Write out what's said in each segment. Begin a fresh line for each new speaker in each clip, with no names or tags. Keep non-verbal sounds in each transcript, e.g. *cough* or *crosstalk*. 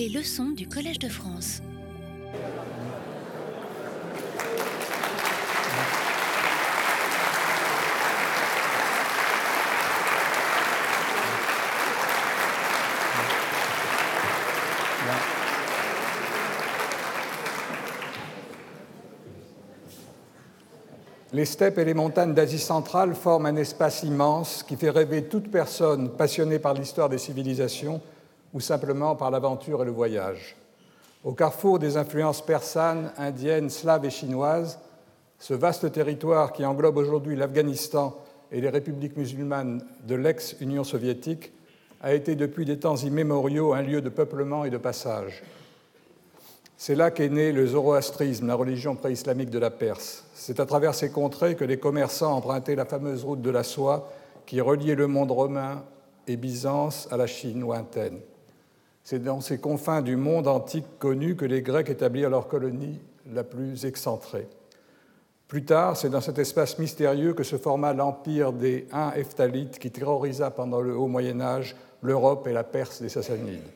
Les leçons du Collège de France.
Les steppes et les montagnes d'Asie centrale forment un espace immense qui fait rêver toute personne passionnée par l'histoire des civilisations ou simplement par l'aventure et le voyage. Au carrefour des influences persanes, indiennes, slaves et chinoises, ce vaste territoire qui englobe aujourd'hui l'Afghanistan et les républiques musulmanes de l'ex-Union soviétique a été depuis des temps immémoriaux un lieu de peuplement et de passage. C'est là qu'est né le zoroastrisme, la religion préislamique de la Perse. C'est à travers ces contrées que les commerçants empruntaient la fameuse route de la soie qui reliait le monde romain et Byzance à la Chine lointaine. C'est dans ces confins du monde antique connu que les Grecs établirent leur colonie la plus excentrée. Plus tard, c'est dans cet espace mystérieux que se forma l'empire des Huns Hephthalites qui terrorisa pendant le Haut Moyen Âge l'Europe et la Perse des Sassanides.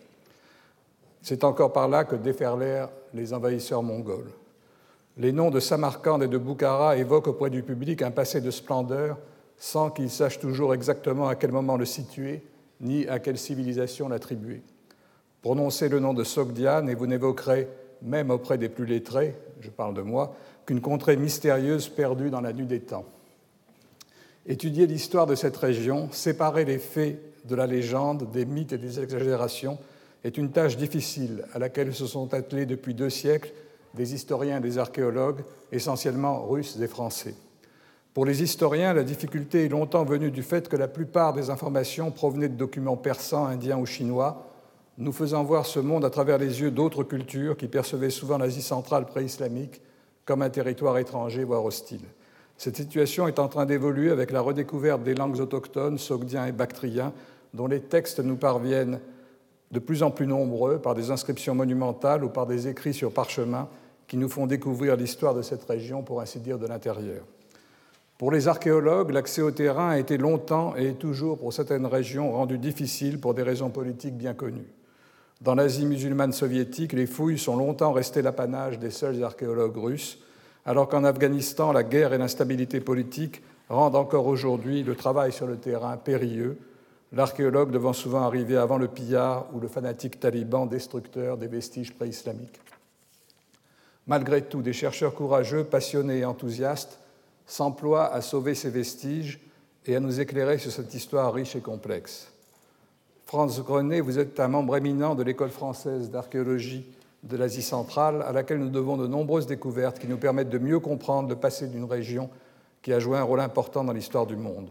C'est encore par là que déferlèrent les envahisseurs mongols. Les noms de Samarcande et de Boukhara évoquent auprès du public un passé de splendeur sans qu'ils sachent toujours exactement à quel moment le situer ni à quelle civilisation l'attribuer. Prononcez le nom de Sogdiane et vous n'évoquerez, même auprès des plus lettrés, je parle de moi, qu'une contrée mystérieuse perdue dans la nuit des temps. Étudier l'histoire de cette région, séparer les faits de la légende, des mythes et des exagérations, est une tâche difficile à laquelle se sont attelés depuis deux siècles des historiens et des archéologues, essentiellement russes et français. Pour les historiens, la difficulté est longtemps venue du fait que la plupart des informations provenaient de documents persans, indiens ou chinois, nous faisant voir ce monde à travers les yeux d'autres cultures qui percevaient souvent l'Asie centrale pré-islamique comme un territoire étranger, voire hostile. Cette situation est en train d'évoluer avec la redécouverte des langues autochtones, sogdiens et bactriens, dont les textes nous parviennent de plus en plus nombreux par des inscriptions monumentales ou par des écrits sur parchemin qui nous font découvrir l'histoire de cette région, pour ainsi dire, de l'intérieur. Pour les archéologues, l'accès au terrain a été longtemps et est toujours pour certaines régions rendu difficile pour des raisons politiques bien connues. Dans l'Asie musulmane soviétique, les fouilles sont longtemps restées l'apanage des seuls archéologues russes, alors qu'en Afghanistan, la guerre et l'instabilité politique rendent encore aujourd'hui le travail sur le terrain périlleux, l'archéologue devant souvent arriver avant le pillard ou le fanatique taliban destructeur des vestiges préislamiques. Malgré tout, des chercheurs courageux, passionnés et enthousiastes s'emploient à sauver ces vestiges et à nous éclairer sur cette histoire riche et complexe. Franz Grenet, vous êtes un membre éminent de l'école française d'archéologie de l'Asie centrale, à laquelle nous devons de nombreuses découvertes qui nous permettent de mieux comprendre le passé d'une région qui a joué un rôle important dans l'histoire du monde.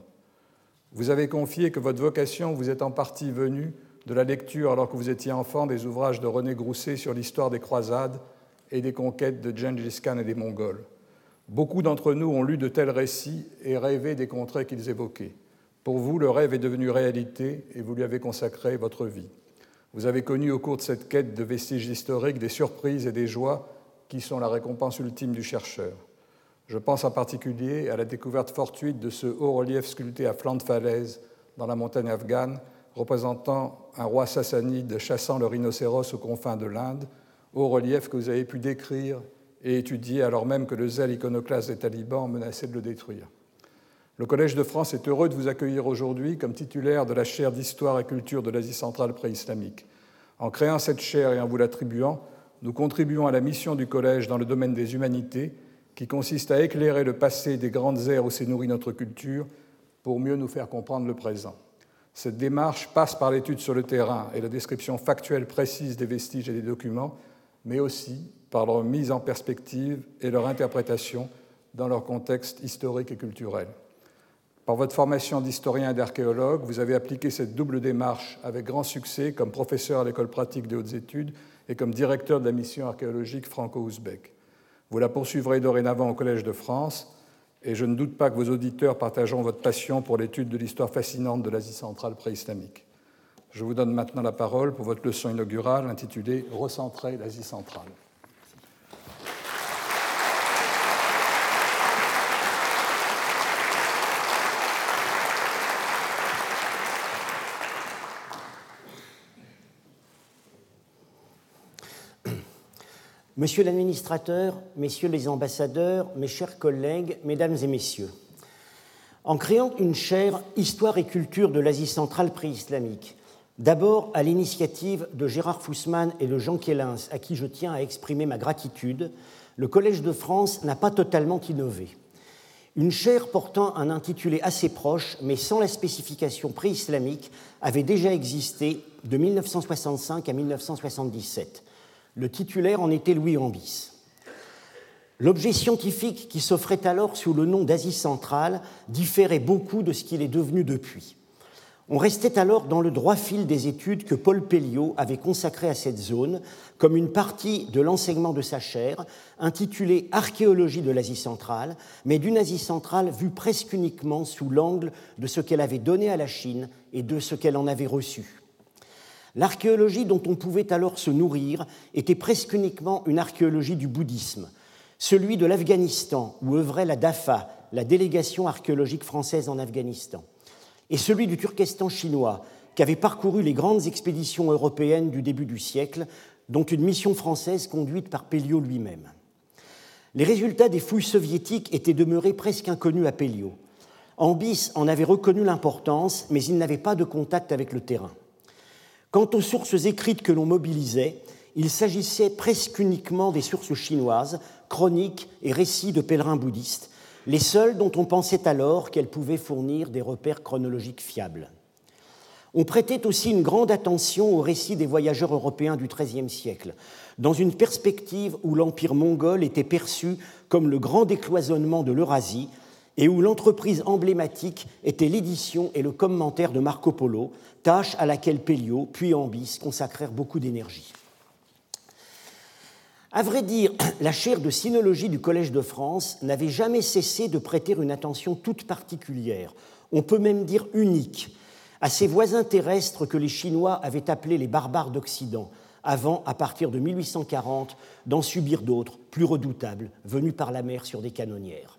Vous avez confié que votre vocation vous est en partie venue de la lecture, alors que vous étiez enfant, des ouvrages de René Grousset sur l'histoire des croisades et des conquêtes de Gengis Khan et des Mongols. Beaucoup d'entre nous ont lu de tels récits et rêvé des contrées qu'ils évoquaient. Pour vous, le rêve est devenu réalité et vous lui avez consacré votre vie. Vous avez connu au cours de cette quête de vestiges historiques des surprises et des joies qui sont la récompense ultime du chercheur. Je pense en particulier à la découverte fortuite de ce haut relief sculpté à flanc de falaise dans la montagne afghane, représentant un roi sassanide chassant le rhinocéros aux confins de l'Inde, haut relief que vous avez pu décrire et étudier alors même que le zèle iconoclaste des talibans menaçait de le détruire. Le Collège de France est heureux de vous accueillir aujourd'hui comme titulaire de la chaire d'histoire et culture de l'Asie centrale préislamique. En créant cette chaire et en vous l'attribuant, nous contribuons à la mission du Collège dans le domaine des humanités qui consiste à éclairer le passé des grandes ères où s'est nourrie notre culture pour mieux nous faire comprendre le présent. Cette démarche passe par l'étude sur le terrain et la description factuelle précise des vestiges et des documents, mais aussi par leur mise en perspective et leur interprétation dans leur contexte historique et culturel. Par votre formation d'historien et d'archéologue, vous avez appliqué cette double démarche avec grand succès comme professeur à l'école pratique des hautes études et comme directeur de la mission archéologique franco-ouzbek. Vous la poursuivrez dorénavant au Collège de France et je ne doute pas que vos auditeurs partageront votre passion pour l'étude de l'histoire fascinante de l'Asie centrale préislamique. Je vous donne maintenant la parole pour votre leçon inaugurale intitulée Recentrer l'Asie centrale.
Monsieur l'administrateur, messieurs les ambassadeurs, mes chers collègues, mesdames et messieurs, en créant une chaire Histoire et culture de l'Asie centrale pré-islamique, d'abord à l'initiative de Gérard Fussman et de Jean Kellins, à qui je tiens à exprimer ma gratitude, le Collège de France n'a pas totalement innové. Une chaire portant un intitulé assez proche, mais sans la spécification pré-islamique, avait déjà existé de 1965 à 1977. Le titulaire en était Louis Ambis. L'objet scientifique qui s'offrait alors sous le nom d'Asie centrale différait beaucoup de ce qu'il est devenu depuis. On restait alors dans le droit fil des études que Paul Pelliot avait consacrées à cette zone comme une partie de l'enseignement de sa chaire, intitulée Archéologie de l'Asie centrale, mais d'une Asie centrale vue presque uniquement sous l'angle de ce qu'elle avait donné à la Chine et de ce qu'elle en avait reçu. L'archéologie dont on pouvait alors se nourrir était presque uniquement une archéologie du bouddhisme, celui de l'Afghanistan, où œuvrait la DAFA, la délégation archéologique française en Afghanistan et celui du Turkestan chinois, qui avait parcouru les grandes expéditions européennes du début du siècle, dont une mission française conduite par Pelliot lui-même. Les résultats des fouilles soviétiques étaient demeurés presque inconnus à Pelliot. Ambis en avait reconnu l'importance, mais il n'avait pas de contact avec le terrain. Quant aux sources écrites que l'on mobilisait, il s'agissait presque uniquement des sources chinoises, chroniques et récits de pèlerins bouddhistes, les seules dont on pensait alors qu'elles pouvaient fournir des repères chronologiques fiables. On prêtait aussi une grande attention aux récits des voyageurs européens du XIIIe siècle, dans une perspective où l'empire mongol était perçu comme le grand décloisonnement de l'Eurasie et où l'entreprise emblématique était l'édition et le commentaire de Marco Polo, tâche à laquelle Pelliot puis Ambis consacrèrent beaucoup d'énergie. À vrai dire, la chaire de sinologie du Collège de France n'avait jamais cessé de prêter une attention toute particulière, on peut même dire unique, à ces voisins terrestres que les Chinois avaient appelés les barbares d'Occident, avant, à partir de 1840, d'en subir d'autres, plus redoutables, venus par la mer sur des canonnières.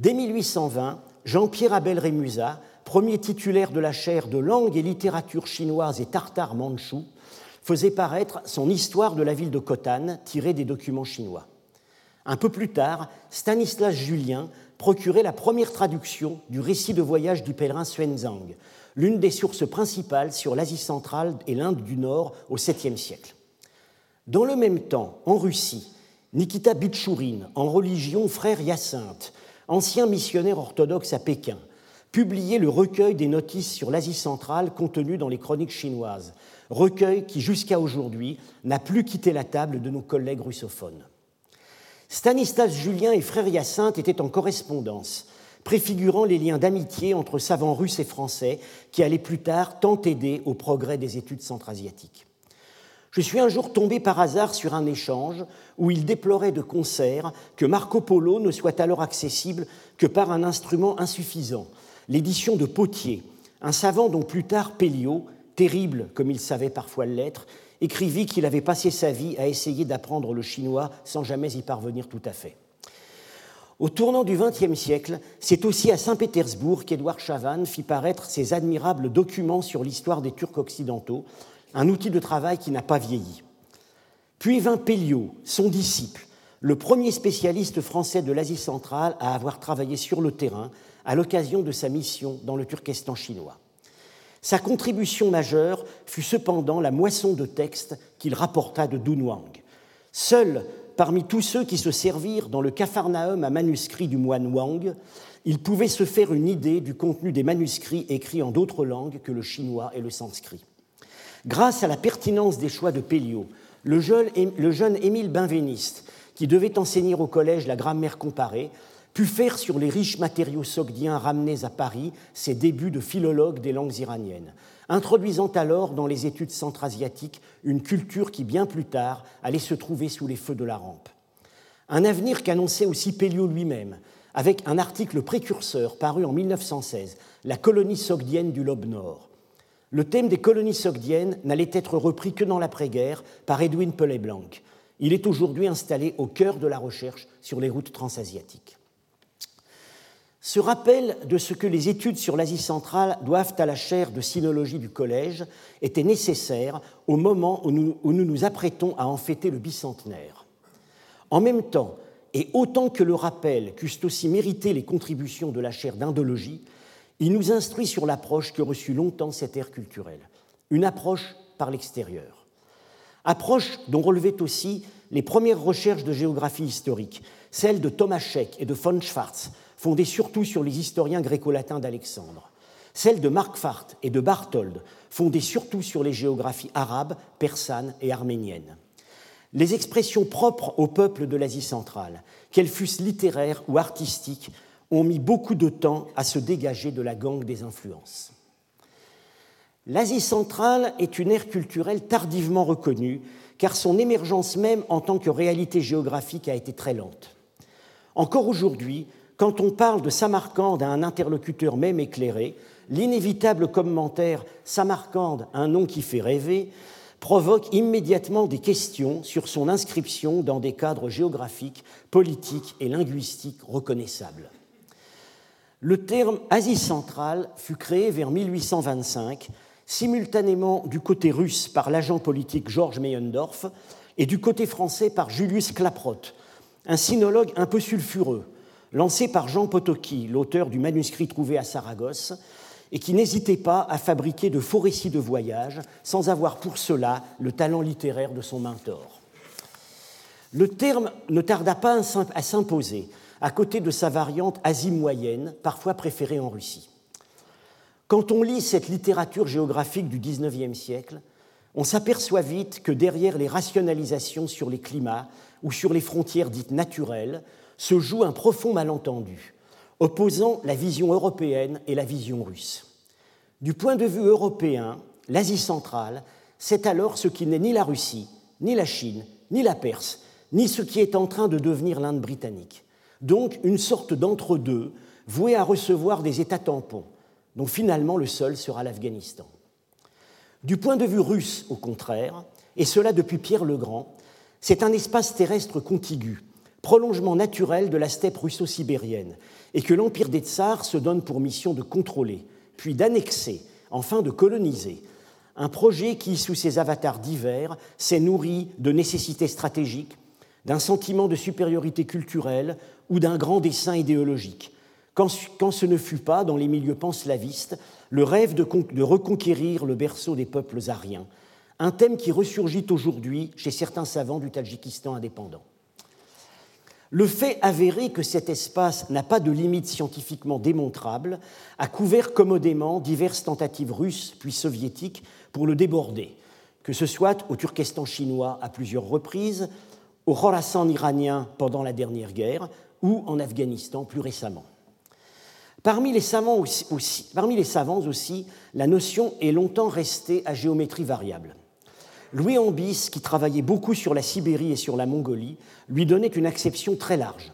Dès 1820, Jean-Pierre Abel Rémusat, premier titulaire de la chaire de langue et littérature chinoise et tartare mandchou, faisait paraître son Histoire de la ville de Khotan, tirée des documents chinois. Un peu plus tard, Stanislas Julien procurait la première traduction du récit de voyage du pèlerin Xuanzang, l'une des sources principales sur l'Asie centrale et l'Inde du Nord au 7e siècle. Dans le même temps, en Russie, Nikita Bichourine, en religion frère Hyacinthe, ancien missionnaire orthodoxe à Pékin, publiait le recueil des notices sur l'Asie centrale contenu dans les chroniques chinoises, recueil qui jusqu'à aujourd'hui n'a plus quitté la table de nos collègues russophones. Stanislas Julien et frère Hyacinthe étaient en correspondance, préfigurant les liens d'amitié entre savants russes et français qui allaient plus tard tant aider au progrès des études centra-asiatiques. Je suis un jour tombé par hasard sur un échange où il déplorait de concert que Marco Polo ne soit alors accessible que par un instrument insuffisant, l'édition de Potier, un savant dont plus tard Pelliot, terrible comme il savait parfois l'être, écrivit qu'il avait passé sa vie à essayer d'apprendre le chinois sans jamais y parvenir tout à fait. Au tournant du XXe siècle, c'est aussi à Saint-Pétersbourg qu'Édouard Chavannes fit paraître ses admirables documents sur l'histoire des Turcs occidentaux, un outil de travail qui n'a pas vieilli. Puis vint Pelliot, son disciple, le premier spécialiste français de l'Asie centrale à avoir travaillé sur le terrain à l'occasion de sa mission dans le Turkestan chinois. Sa contribution majeure fut cependant la moisson de textes qu'il rapporta de Dunhuang. Seul parmi tous ceux qui se servirent dans le capharnaüm à manuscrits du moine Wang, il pouvait se faire une idée du contenu des manuscrits écrits en d'autres langues que le chinois et le sanskrit. Grâce à la pertinence des choix de Pelliot, le jeune, le jeune Émile Benveniste, qui devait enseigner au collège la grammaire comparée, pu faire sur les riches matériaux sogdiens ramenés à Paris ses débuts de philologue des langues iraniennes, introduisant alors dans les études centra-asiatiques une culture qui, bien plus tard, allait se trouver sous les feux de la rampe. Un avenir qu'annonçait aussi Pelliot lui-même, avec un article précurseur paru en 1916, La colonie sogdienne du Lobe Nord. Le thème des colonies sogdiennes n'allait être repris que dans l'après-guerre par Edwin Pellet-Blanc. Il est aujourd'hui installé au cœur de la recherche sur les routes transasiatiques. Ce rappel de ce que les études sur l'Asie centrale doivent à la chaire de sinologie du Collège était nécessaire au moment où nous, nous, nous apprêtons à en fêter le bicentenaire. En même temps, et autant que le rappel qu'eussent aussi mérité les contributions de la chaire d'Indologie, il nous instruit sur l'approche que reçut longtemps cette ère culturelle, une approche par l'extérieur. Approche dont relevaient aussi les premières recherches de géographie historique, celles de Thomas Scheck et de von Schwarz, fondées surtout sur les historiens gréco-latins d'Alexandre, celles de Marquardt et de Barthold, fondées surtout sur les géographies arabes, persanes et arméniennes. Les expressions propres au peuple de l'Asie centrale, qu'elles fussent littéraires ou artistiques, ont mis beaucoup de temps à se dégager de la gangue des influences. L'Asie centrale est une ère culturelle tardivement reconnue, car son émergence même en tant que réalité géographique a été très lente. Encore aujourd'hui, quand on parle de Samarcande à un interlocuteur même éclairé, l'inévitable commentaire Samarcande, un nom qui fait rêver, provoque immédiatement des questions sur son inscription dans des cadres géographiques, politiques et linguistiques reconnaissables. Le terme Asie centrale fut créé vers 1825, simultanément du côté russe par l'agent politique Georges Meyendorff et du côté français par Julius Klaproth, un sinologue un peu sulfureux, lancé par Jean Potocki, l'auteur du manuscrit trouvé à Saragosse, et qui n'hésitait pas à fabriquer de faux récits de voyage sans avoir pour cela le talent littéraire de son mentor. Le terme ne tarda pas à s'imposer à côté de sa variante Asie moyenne, parfois préférée en Russie. Quand on lit cette littérature géographique du XIXe siècle, on s'aperçoit vite que derrière les rationalisations sur les climats ou sur les frontières dites naturelles se joue un profond malentendu, opposant la vision européenne et la vision russe. Du point de vue européen, l'Asie centrale, c'est alors ce qui n'est ni la Russie, ni la Chine, ni la Perse, ni ce qui est en train de devenir l'Inde britannique. Donc une sorte d'entre-deux voué à recevoir des États tampons, dont finalement le seul sera l'Afghanistan. Du point de vue russe, au contraire, et cela depuis Pierre le Grand, c'est un espace terrestre contigu, prolongement naturel de la steppe russo-sibérienne, et que l'Empire des Tsars se donne pour mission de contrôler, puis d'annexer, enfin de coloniser. Un projet qui, sous ses avatars divers, s'est nourri de nécessités stratégiques, d'un sentiment de supériorité culturelle ou d'un grand dessein idéologique, quand, ce ne fut pas, dans les milieux panslavistes, le rêve de, reconquérir le berceau des peuples ariens, un thème qui ressurgit aujourd'hui chez certains savants du Tadjikistan indépendant. Le fait avéré que cet espace n'a pas de limite scientifiquement démontrable a couvert commodément diverses tentatives russes puis soviétiques pour le déborder, que ce soit au Turkestan chinois à plusieurs reprises, au Khorasan iranien pendant la dernière guerre ou en Afghanistan plus récemment. Parmi les, savants aussi, la notion est longtemps restée à géométrie variable. Louis Ambis, qui travaillait beaucoup sur la Sibérie et sur la Mongolie, lui donnait une acception très large.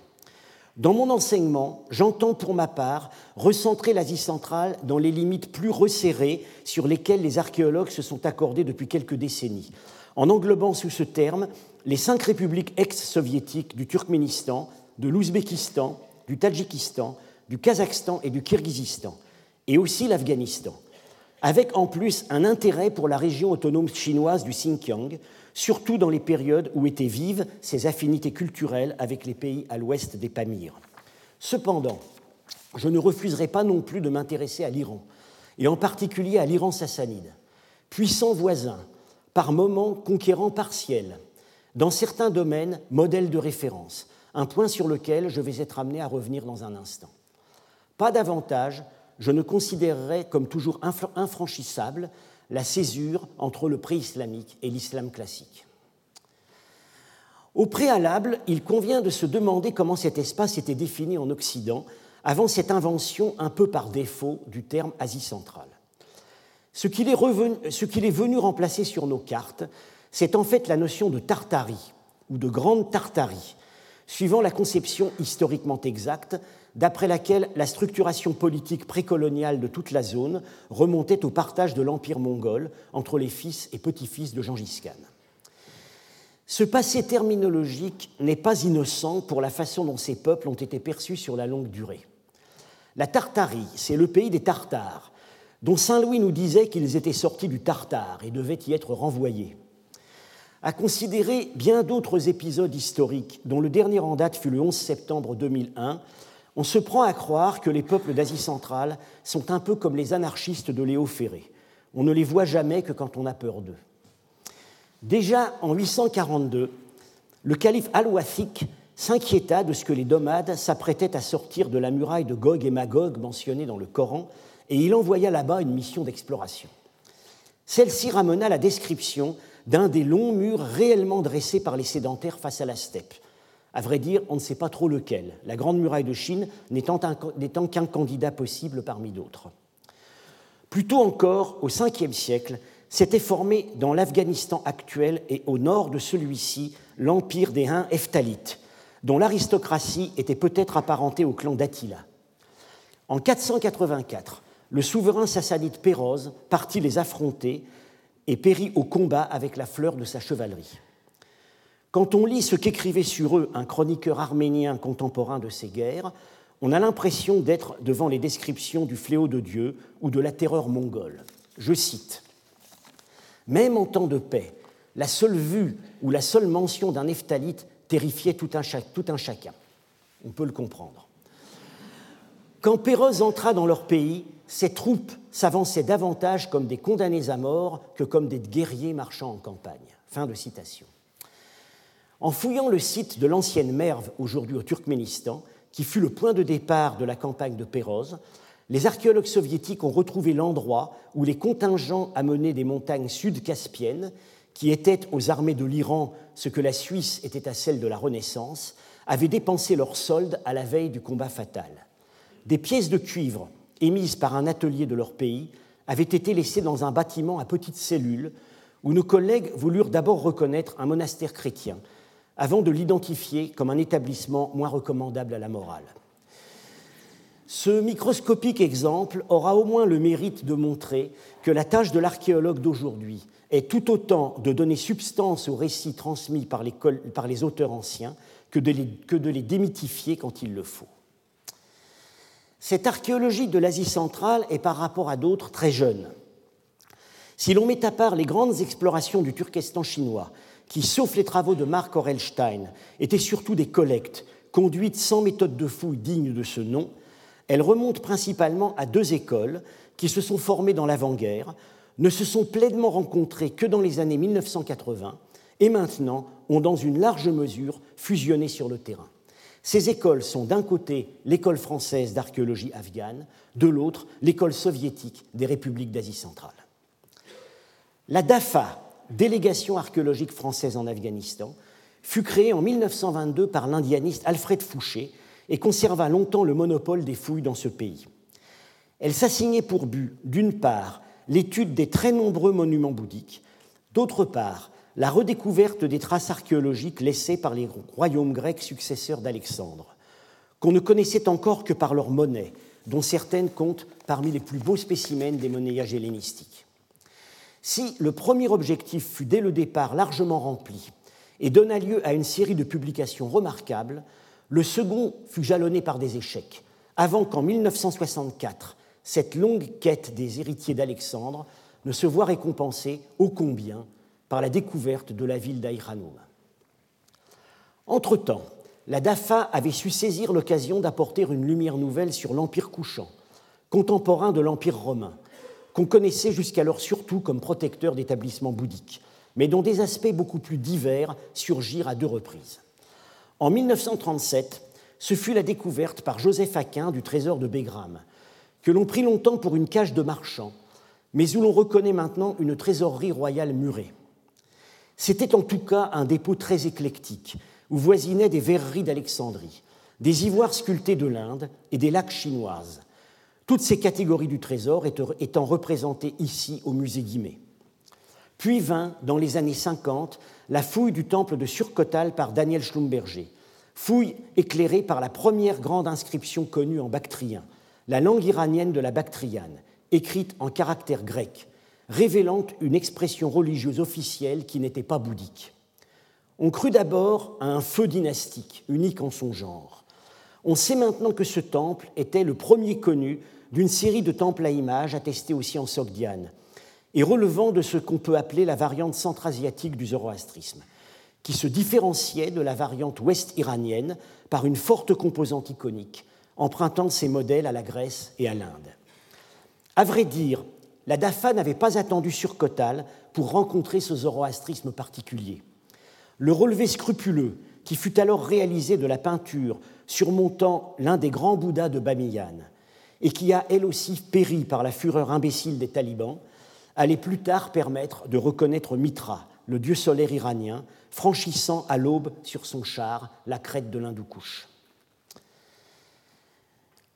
Dans mon enseignement, j'entends pour ma part recentrer l'Asie centrale dans les limites plus resserrées sur lesquelles les archéologues se sont accordés depuis quelques décennies, en englobant sous ce terme les cinq républiques ex-soviétiques du Turkménistan, de l'Ouzbékistan, du Tadjikistan, du Kazakhstan et du Kirghizistan, et aussi l'Afghanistan avec en plus un intérêt pour la région autonome chinoise du Xinjiang, surtout dans les périodes où étaient vives ses affinités culturelles avec les pays à l'ouest des Pamirs. Cependant, je ne refuserai pas non plus de m'intéresser à l'Iran, et en particulier à l'Iran sassanide, puissant voisin, par moments conquérant partiel, dans certains domaines modèle de référence, un point sur lequel je vais être amené à revenir dans un instant. Pas davantage je ne considérerais comme toujours infranchissable la césure entre le pré-islamique et l'islam classique. Au préalable, il convient de se demander comment cet espace était défini en Occident avant cette invention un peu par défaut du terme Asie centrale. Ce qu'il est, est, venu remplacer sur nos cartes, c'est en fait la notion de Tartarie ou de Grande Tartarie, suivant la conception historiquement exacte d'après laquelle la structuration politique précoloniale de toute la zone remontait au partage de l'empire mongol entre les fils et petits-fils de Gengis Khan. Ce passé terminologique n'est pas innocent pour la façon dont ces peuples ont été perçus sur la longue durée. La Tartarie, c'est le pays des Tartares, dont Saint Louis nous disait qu'ils étaient sortis du Tartare et devaient y être renvoyés. À considérer bien d'autres épisodes historiques, dont le dernier en date fut le 11 septembre 2001, on se prend à croire que les peuples d'Asie centrale sont un peu comme les anarchistes de Léo Ferré. On ne les voit jamais que quand on a peur d'eux. Déjà en 842, le calife al-Wathiq s'inquiéta de ce que les nomades s'apprêtaient à sortir de la muraille de Gog et Magog mentionnée dans le Coran, et il envoya là-bas une mission d'exploration. Celle-ci ramena la description d'un des longs murs réellement dressés par les sédentaires face à la steppe. À vrai dire, on ne sait pas trop lequel, la Grande Muraille de Chine n'étant qu'un candidat possible parmi d'autres. Plus tôt encore, au Ve siècle, s'était formé dans l'Afghanistan actuel et au nord de celui-ci l'empire des Huns Eftalites, dont l'aristocratie était peut-être apparentée au clan d'Attila. En 484, le souverain sassanide Péroz partit les affronter et périt au combat avec la fleur de sa chevalerie. Quand on lit ce qu'écrivait sur eux un chroniqueur arménien contemporain de ces guerres, on a l'impression d'être devant les descriptions du fléau de Dieu ou de la terreur mongole. Je cite Même en temps de paix, la seule vue ou la seule mention d'un ephtalite terrifiait tout un, chacun. On peut le comprendre. Quand Péroz entra dans leur pays, ses troupes s'avançaient davantage comme des condamnés à mort que comme des guerriers marchant en campagne. Fin de citation. En fouillant le site de l'ancienne Merve, aujourd'hui au Turkménistan, qui fut le point de départ de la campagne de Péroz, les archéologues soviétiques ont retrouvé l'endroit où les contingents amenés des montagnes sud-caspiennes, qui étaient aux armées de l'Iran ce que la Suisse était à celle de la Renaissance, avaient dépensé leur solde à la veille du combat fatal. Des pièces de cuivre émises par un atelier de leur pays avaient été laissées dans un bâtiment à petites cellules où nos collègues voulurent d'abord reconnaître un monastère chrétien avant de l'identifier comme un établissement moins recommandable à la morale. Ce microscopique exemple aura au moins le mérite de montrer que la tâche de l'archéologue d'aujourd'hui est tout autant de donner substance aux récits transmis par les, auteurs anciens que de les démythifier quand il le faut. Cette archéologie de l'Asie centrale est par rapport à d'autres très jeune. Si l'on met à part les grandes explorations du Turkestan chinois qui, sauf les travaux de Mark Orelstein, étaient surtout des collectes conduites sans méthode de fouille digne de ce nom, elles remontent principalement à deux écoles qui se sont formées dans l'avant-guerre, ne se sont pleinement rencontrées que dans les années 1980 et maintenant ont dans une large mesure fusionné sur le terrain. Ces écoles sont d'un côté l'école française d'archéologie afghane, de l'autre l'école soviétique des républiques d'Asie centrale. La DAFA, délégation archéologique française en Afghanistan, fut créée en 1922 par l'indianiste Alfred Fouché et conserva longtemps le monopole des fouilles dans ce pays. Elle s'assignait pour but, d'une part, l'étude des très nombreux monuments bouddhiques, d'autre part, la redécouverte des traces archéologiques laissées par les royaumes grecs successeurs d'Alexandre, qu'on ne connaissait encore que par leurs monnaies, dont certaines comptent parmi les plus beaux spécimens des monnayages hellénistiques. Si le premier objectif fut dès le départ largement rempli et donna lieu à une série de publications remarquables, le second fut jalonné par des échecs, avant qu'en 1964, cette longue quête des héritiers d'Alexandre ne se voit récompensée ô combien par la découverte de la ville d'Aïranoum. Entre-temps, la DAFA avait su saisir l'occasion d'apporter une lumière nouvelle sur l'Empire couchant, contemporain de l'Empire romain, qu'on connaissait jusqu'alors surtout comme protecteur d'établissements bouddhiques, mais dont des aspects beaucoup plus divers surgirent à deux reprises. En 1937, ce fut la découverte par Joseph Aquin du trésor de Bégram, que l'on prit longtemps pour une cage de marchands, mais où l'on reconnaît maintenant une trésorerie royale murée. C'était en tout cas un dépôt très éclectique, où voisinaient des verreries d'Alexandrie, des ivoires sculptés de l'Inde et des lacs chinoises, toutes ces catégories du trésor étant représentées ici au musée Guimet. Puis vint, dans les années 50, la fouille du temple de Surcotal par Daniel Schlumberger, fouille éclairée par la première grande inscription connue en bactrien, la langue iranienne de la bactriane, écrite en caractère grec, révélant une expression religieuse officielle qui n'était pas bouddhique. On crut d'abord à un feu dynastique, unique en son genre. On sait maintenant que ce temple était le premier connu d'une série de temples à images attestés aussi en Sogdiane, et relevant de ce qu'on peut appeler la variante centra-asiatique du zoroastrisme, qui se différenciait de la variante ouest-iranienne par une forte composante iconique, empruntant ses modèles à la Grèce et à l'Inde. À vrai dire, la DAFA n'avait pas attendu sur Kotal pour rencontrer ce zoroastrisme particulier. Le relevé scrupuleux qui fut alors réalisé de la peinture surmontant l'un des grands Bouddhas de Bamiyan, et qui a elle aussi péri par la fureur imbécile des talibans, allait plus tard permettre de reconnaître Mitra, le dieu solaire iranien, franchissant à l'aube sur son char la crête de l'Hindoukouche.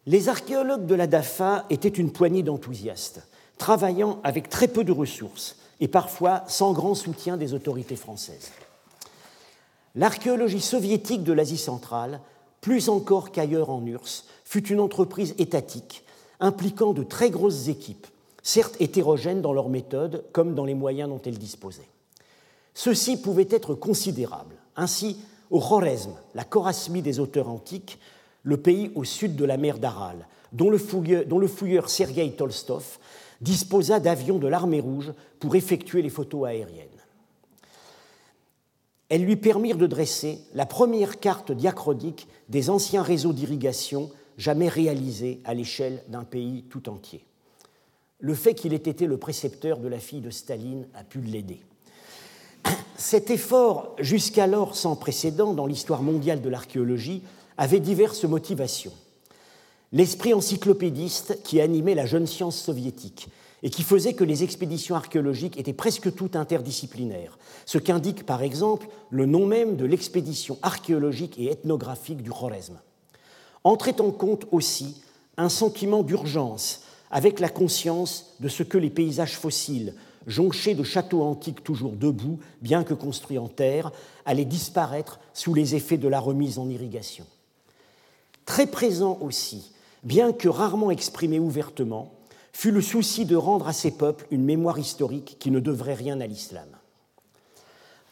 Les archéologues de la DAFA étaient une poignée d'enthousiastes, travaillant avec très peu de ressources et parfois sans grand soutien des autorités françaises. L'archéologie soviétique de l'Asie centrale, plus encore qu'ailleurs en URSS, fut une entreprise étatique impliquant de très grosses équipes, certes hétérogènes dans leurs méthodes comme dans les moyens dont elles disposaient. Ceux-ci pouvaient être considérables. Ainsi, au Khorezm, la Chorasmie des auteurs antiques, le pays au sud de la mer d'Aral, dont le fouilleur, dont le fouilleur Sergei Tolstov disposa d'avions de l'armée rouge pour effectuer les photos aériennes elles lui permirent de dresser la première carte diachronique des anciens réseaux d'irrigation jamais réalisés à l'échelle d'un pays tout entier. Le fait qu'il ait été le précepteur de la fille de Staline a pu l'aider. Cet effort, jusqu'alors sans précédent dans l'histoire mondiale de l'archéologie, avait diverses motivations. L'esprit encyclopédiste qui animait la jeune science soviétique et qui faisait que les expéditions archéologiques étaient presque toutes interdisciplinaires, ce qu'indique par exemple le nom même de l'expédition archéologique et ethnographique du Khorezm. Entrait en compte aussi un sentiment d'urgence avec la conscience de ce que les paysages fossiles, jonchés de châteaux antiques toujours debout, bien que construits en terre, allaient disparaître sous les effets de la remise en irrigation. Très présent aussi, bien que rarement exprimé ouvertement, fut le souci de rendre à ces peuples une mémoire historique qui ne devrait rien à l'islam.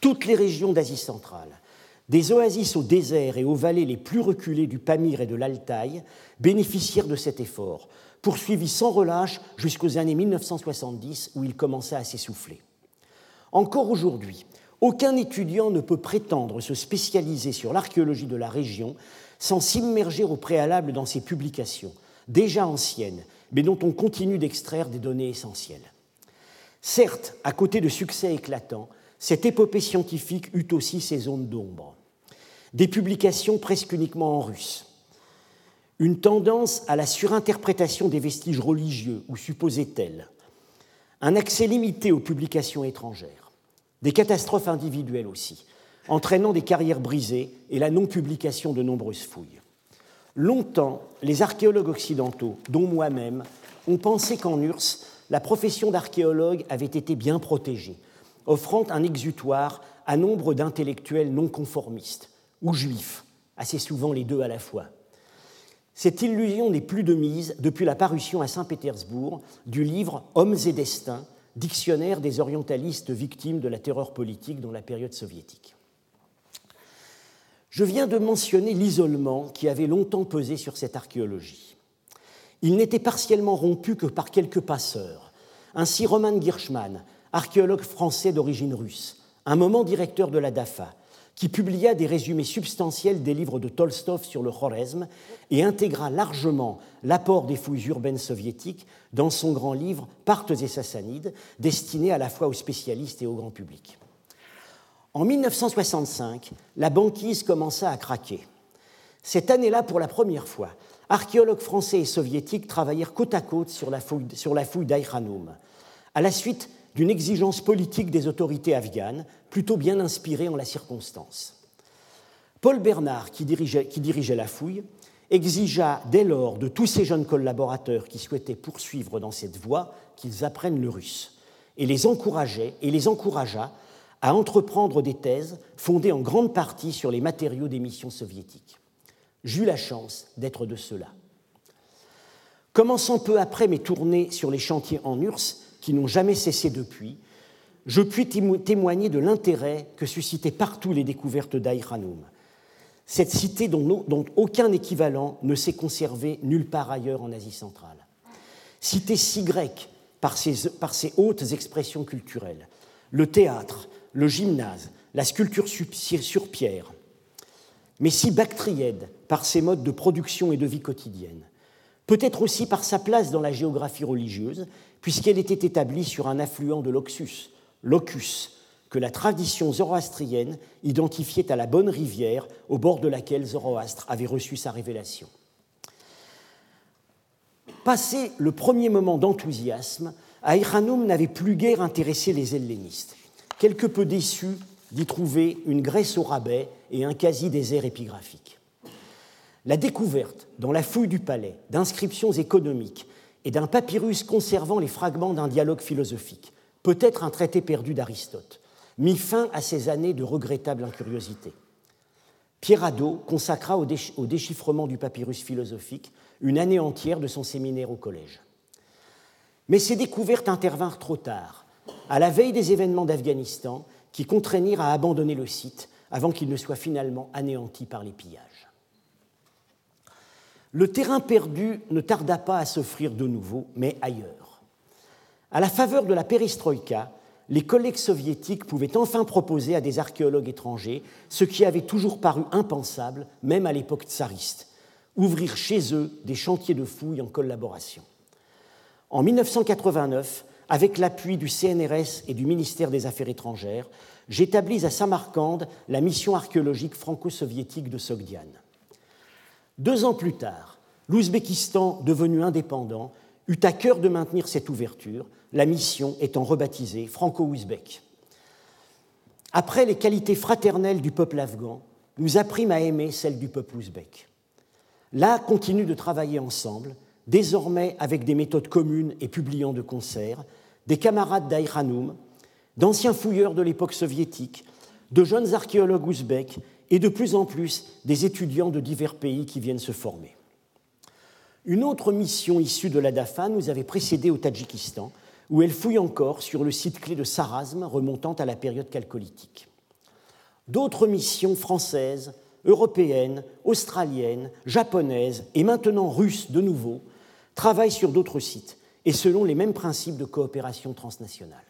Toutes les régions d'Asie centrale, des oasis au désert et aux vallées les plus reculées du Pamir et de l'Altaï, bénéficièrent de cet effort, poursuivi sans relâche jusqu'aux années 1970 où il commença à s'essouffler. Encore aujourd'hui, aucun étudiant ne peut prétendre se spécialiser sur l'archéologie de la région sans s'immerger au préalable dans ses publications, déjà anciennes, mais dont on continue d'extraire des données essentielles. Certes, à côté de succès éclatants, cette épopée scientifique eut aussi ses zones d'ombre. Des publications presque uniquement en russe, une tendance à la surinterprétation des vestiges religieux ou supposés tels, un accès limité aux publications étrangères, des catastrophes individuelles aussi, entraînant des carrières brisées et la non-publication de nombreuses fouilles. Longtemps, les archéologues occidentaux, dont moi-même, ont pensé qu'en URSS, la profession d'archéologue avait été bien protégée, offrant un exutoire à nombre d'intellectuels non conformistes ou juifs, assez souvent les deux à la fois. Cette illusion n'est plus de mise depuis la parution à Saint-Pétersbourg du livre Hommes et destins, dictionnaire des orientalistes victimes de la terreur politique dans la période soviétique. Je viens de mentionner l'isolement qui avait longtemps pesé sur cette archéologie. Il n'était partiellement rompu que par quelques passeurs. Ainsi, Roman Girschman, archéologue français d'origine russe, un moment directeur de la DAFA, qui publia des résumés substantiels des livres de Tolstov sur le Khorezm et intégra largement l'apport des fouilles urbaines soviétiques dans son grand livre Parthes et Sassanides, destiné à la fois aux spécialistes et au grand public. En 1965, la banquise commença à craquer. Cette année-là, pour la première fois, archéologues français et soviétiques travaillèrent côte à côte sur la fouille, sur à la suite d'une exigence politique des autorités afghanes, plutôt bien inspirée en la circonstance. Paul Bernard, qui dirigeait, qui dirigeait la fouille, exigea dès lors de tous ses jeunes collaborateurs qui souhaitaient poursuivre dans cette voie qu'ils apprennent le russe, et les encourageait et les encouragea à entreprendre des thèses fondées en grande partie sur les matériaux des missions soviétiques. J'eus la chance d'être de ceux-là. Commençant peu après mes tournées sur les chantiers en URSS, qui n'ont jamais cessé depuis, je puis témoigner de l'intérêt que suscitaient partout les découvertes d'Aïranoum, cette cité dont, aucun équivalent ne s'est conservé nulle part ailleurs en Asie centrale. Cité si grecque par ses, par ses hautes expressions culturelles. Le théâtre, le gymnase, la sculpture sur pierre, mais si bactrienne par ses modes de production et de vie quotidienne. Peut-être aussi par sa place dans la géographie religieuse, puisqu'elle était établie sur un affluent de l'Oxus, l'Ocus, que la tradition zoroastrienne identifiait à la bonne rivière au bord de laquelle Zoroastre avait reçu sa révélation. Passé le premier moment d'enthousiasme, Aïchanoum n'avait plus guère intéressé les hellénistes. Quelque peu déçu d'y trouver une Grèce au rabais et un quasi-désert épigraphique. La découverte, dans la fouille du palais, d'inscriptions économiques et d'un papyrus conservant les fragments d'un dialogue philosophique, peut-être un traité perdu d'Aristote, mit fin à ces années de regrettable incuriosité. Pierre Hadot consacra au, déchiffrement du papyrus philosophique une année entière de son séminaire au collège. Mais ces découvertes intervinrent trop tard, à la veille des événements d'Afghanistan qui contraignirent à abandonner le site avant qu'il ne soit finalement anéanti par les pillages. Le terrain perdu ne tarda pas à s'offrir de nouveau, mais ailleurs. À la faveur de la perestroïka, les collègues soviétiques pouvaient enfin proposer à des archéologues étrangers ce qui avait toujours paru impensable, même à l'époque tsariste, ouvrir chez eux des chantiers de fouilles en collaboration. En 1989, avec l'appui du CNRS et du ministère des Affaires étrangères, j'établis à Samarcande la mission archéologique franco-soviétique de Sogdiane. Deux ans plus tard, l'Ouzbékistan, devenu indépendant, eut à cœur de maintenir cette ouverture, la mission étant rebaptisée franco-ouzbek. Après les qualités fraternelles du peuple afghan, nous apprîmes à aimer celles du peuple ouzbek. Là continuent de travailler ensemble, désormais avec des méthodes communes et publiant de concert, des camarades d'Aïranoum, d'anciens fouilleurs de l'époque soviétique, de jeunes archéologues ouzbeks et de plus en plus des étudiants de divers pays qui viennent se former. Une autre mission issue de la DAFA nous avait précédé au Tadjikistan, où elle fouille encore sur le site clé de Sarasme remontant à la période calcolithique. D'autres missions françaises, européennes, australiennes, japonaises et maintenant russes de nouveau travaillent sur d'autres sites et selon les mêmes principes de coopération transnationale.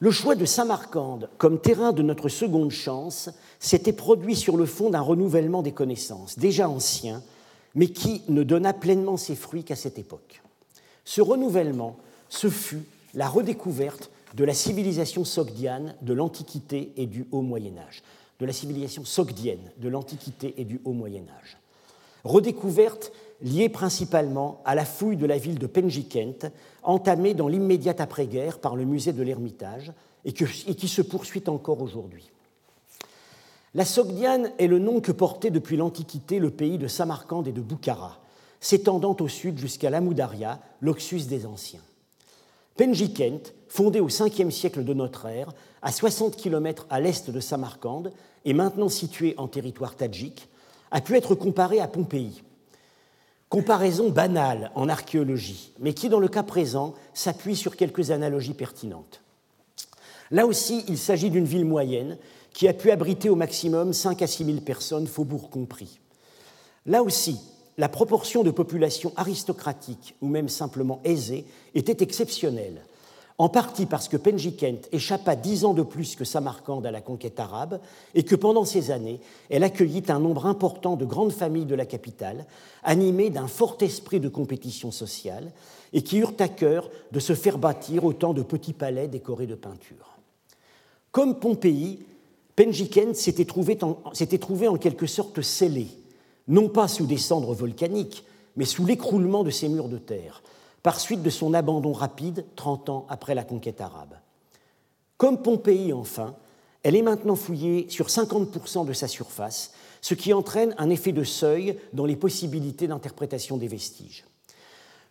Le choix de Samarcande comme terrain de notre seconde chance s'était produit sur le fond d'un renouvellement des connaissances, déjà ancien, mais qui ne donna pleinement ses fruits qu'à cette époque. Ce renouvellement, ce fut la redécouverte de la civilisation sogdiane de l'Antiquité et du Haut Moyen Âge, de la civilisation sogdienne de l'Antiquité et du Haut Moyen Âge. Redécouverte liée principalement à la fouille de la ville de Penjikent, entamée dans l'immédiate après-guerre par le musée de l'Ermitage et, qui se poursuit encore aujourd'hui. La Sogdiane est le nom que portait depuis l'Antiquité le pays de Samarcande et de Boukhara, s'étendant au sud jusqu'à l'Amoudaria, l'Oxus des Anciens. Penjikent, fondé au 5e siècle de notre ère, à 60 km à l'est de Samarcande et maintenant situé en territoire tadjik, a pu être comparé à Pompéi, Comparaison banale en archéologie, mais qui, dans le cas présent, s'appuie sur quelques analogies pertinentes. Là aussi, il s'agit d'une ville moyenne qui a pu abriter au maximum 5 à 6 000 personnes, faubourg compris. Là aussi, la proportion de population aristocratique ou même simplement aisée était exceptionnelle, en partie parce que Penjikent échappa dix ans de plus que Samarcande à la conquête arabe et que pendant ces années, elle accueillit un nombre important de grandes familles de la capitale, animées d'un fort esprit de compétition sociale et qui eurent à cœur de se faire bâtir autant de petits palais décorés de peintures. Comme Pompéi, Penjikent s'était trouvé, trouvé en quelque sorte scellé, non pas sous des cendres volcaniques, mais sous l'écroulement de ses murs de terre, par suite de son abandon rapide 30 ans après la conquête arabe. Comme Pompéi, enfin, elle est maintenant fouillée sur 50% de sa surface, ce qui entraîne un effet de seuil dans les possibilités d'interprétation des vestiges.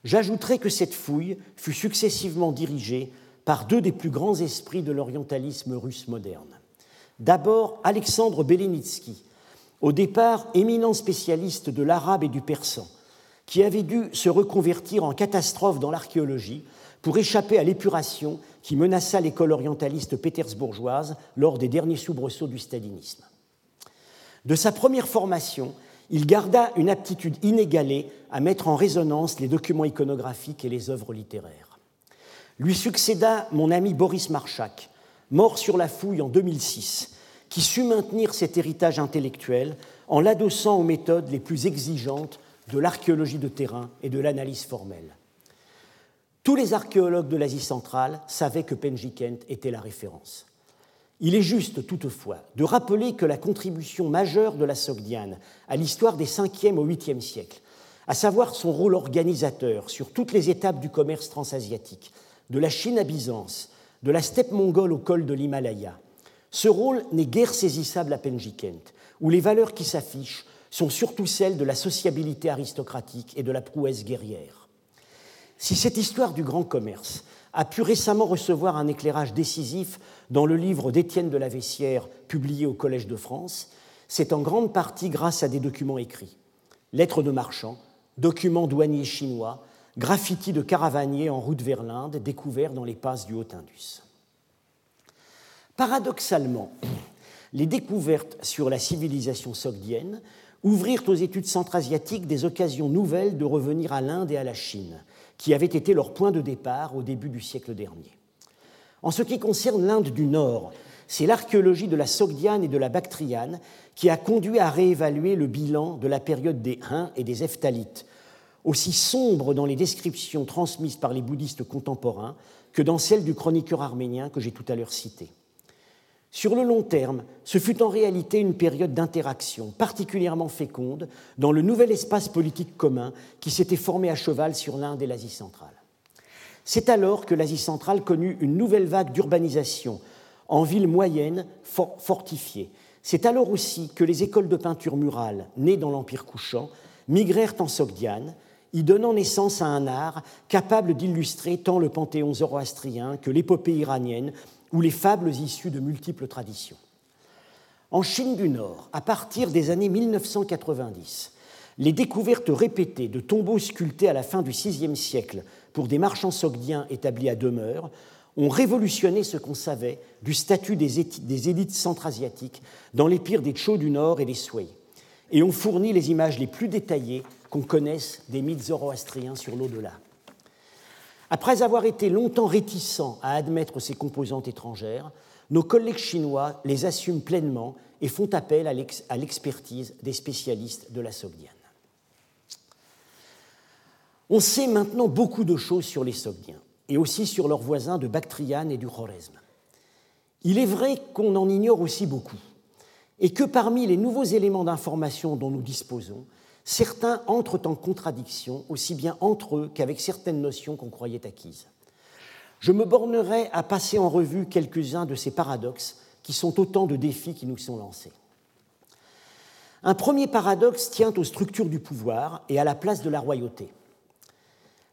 J'ajouterai que cette fouille fut successivement dirigée par deux des plus grands esprits de l'orientalisme russe moderne. D'abord, Alexandre Belenitsky, au départ éminent spécialiste de l'arabe et du persan, qui avait dû se reconvertir en catastrophe dans l'archéologie pour échapper à l'épuration qui menaça l'école orientaliste pétersbourgeoise lors des derniers soubresauts du stalinisme. De sa première formation, il garda une aptitude inégalée à mettre en résonance les documents iconographiques et les œuvres littéraires. Lui succéda mon ami Boris Marchak, mort sur la fouille en 2006, qui sut maintenir cet héritage intellectuel en l'adossant aux méthodes les plus exigeantes de l'archéologie de terrain et de l'analyse formelle. Tous les archéologues de l'Asie centrale savaient que Penjikent était la référence. Il est juste toutefois de rappeler que la contribution majeure de la Sogdiane à l'histoire des 5e au 8e siècles, à savoir son rôle organisateur sur toutes les étapes du commerce transasiatique, de la Chine à Byzance, de la steppe mongole au col de l'Himalaya, ce rôle n'est guère saisissable à Penjikent, où les valeurs qui s'affichent sont surtout celles de la sociabilité aristocratique et de la prouesse guerrière. Si cette histoire du grand commerce a pu récemment recevoir un éclairage décisif dans le livre d'Étienne de la Vessière publié au Collège de France, c'est en grande partie grâce à des documents écrits. Lettres de marchands, documents douaniers chinois, graffitis de caravaniers en route vers l'Inde découverts dans les passes du Haut-Indus. Paradoxalement, les découvertes sur la civilisation sogdienne ouvrirent aux études centra-asiatiques des occasions nouvelles de revenir à l'Inde et à la Chine, qui avaient été leur point de départ au début du siècle dernier. En ce qui concerne l'Inde du Nord, c'est l'archéologie de la Sogdiane et de la Bactriane qui a conduit à réévaluer le bilan de la période des Huns et des Eftalites, aussi sombre dans les descriptions transmises par les bouddhistes contemporains que dans celles du chroniqueur arménien que j'ai tout à l'heure cité. Sur le long terme, ce fut en réalité une période d'interaction particulièrement féconde dans le nouvel espace politique commun qui s'était formé à cheval sur l'Inde et l'Asie centrale. C'est alors que l'Asie centrale connut une nouvelle vague d'urbanisation en villes moyennes fortifiées. C'est alors aussi que les écoles de peinture murale, nées dans l'Empire couchant, migrèrent en Sogdiane, y donnant naissance à un art capable d'illustrer tant le panthéon zoroastrien que l'épopée iranienne ou les fables issues de multiples traditions. En Chine du Nord, à partir des années 1990, les découvertes répétées de tombeaux sculptés à la fin du VIe siècle pour des marchands sogdiens établis à demeure ont révolutionné ce qu'on savait du statut des, élites centra-asiatiques dans les des Chou du Nord et des Sui, et ont fourni les images les plus détaillées qu'on connaisse des mythes zoroastriens sur l'au-delà. Après avoir été longtemps réticents à admettre ces composantes étrangères, nos collègues chinois les assument pleinement et font appel à l'expertise des spécialistes de la Sogdiane. On sait maintenant beaucoup de choses sur les Sogdiens et aussi sur leurs voisins de Bactriane et du Khorezm. Il est vrai qu'on en ignore aussi beaucoup et que parmi les nouveaux éléments d'information dont nous disposons, certains entrent en contradiction aussi bien entre eux qu'avec certaines notions qu'on croyait acquises. Je me bornerai à passer en revue quelques-uns de ces paradoxes qui sont autant de défis qui nous sont lancés. Un premier paradoxe tient aux structures du pouvoir et à la place de la royauté.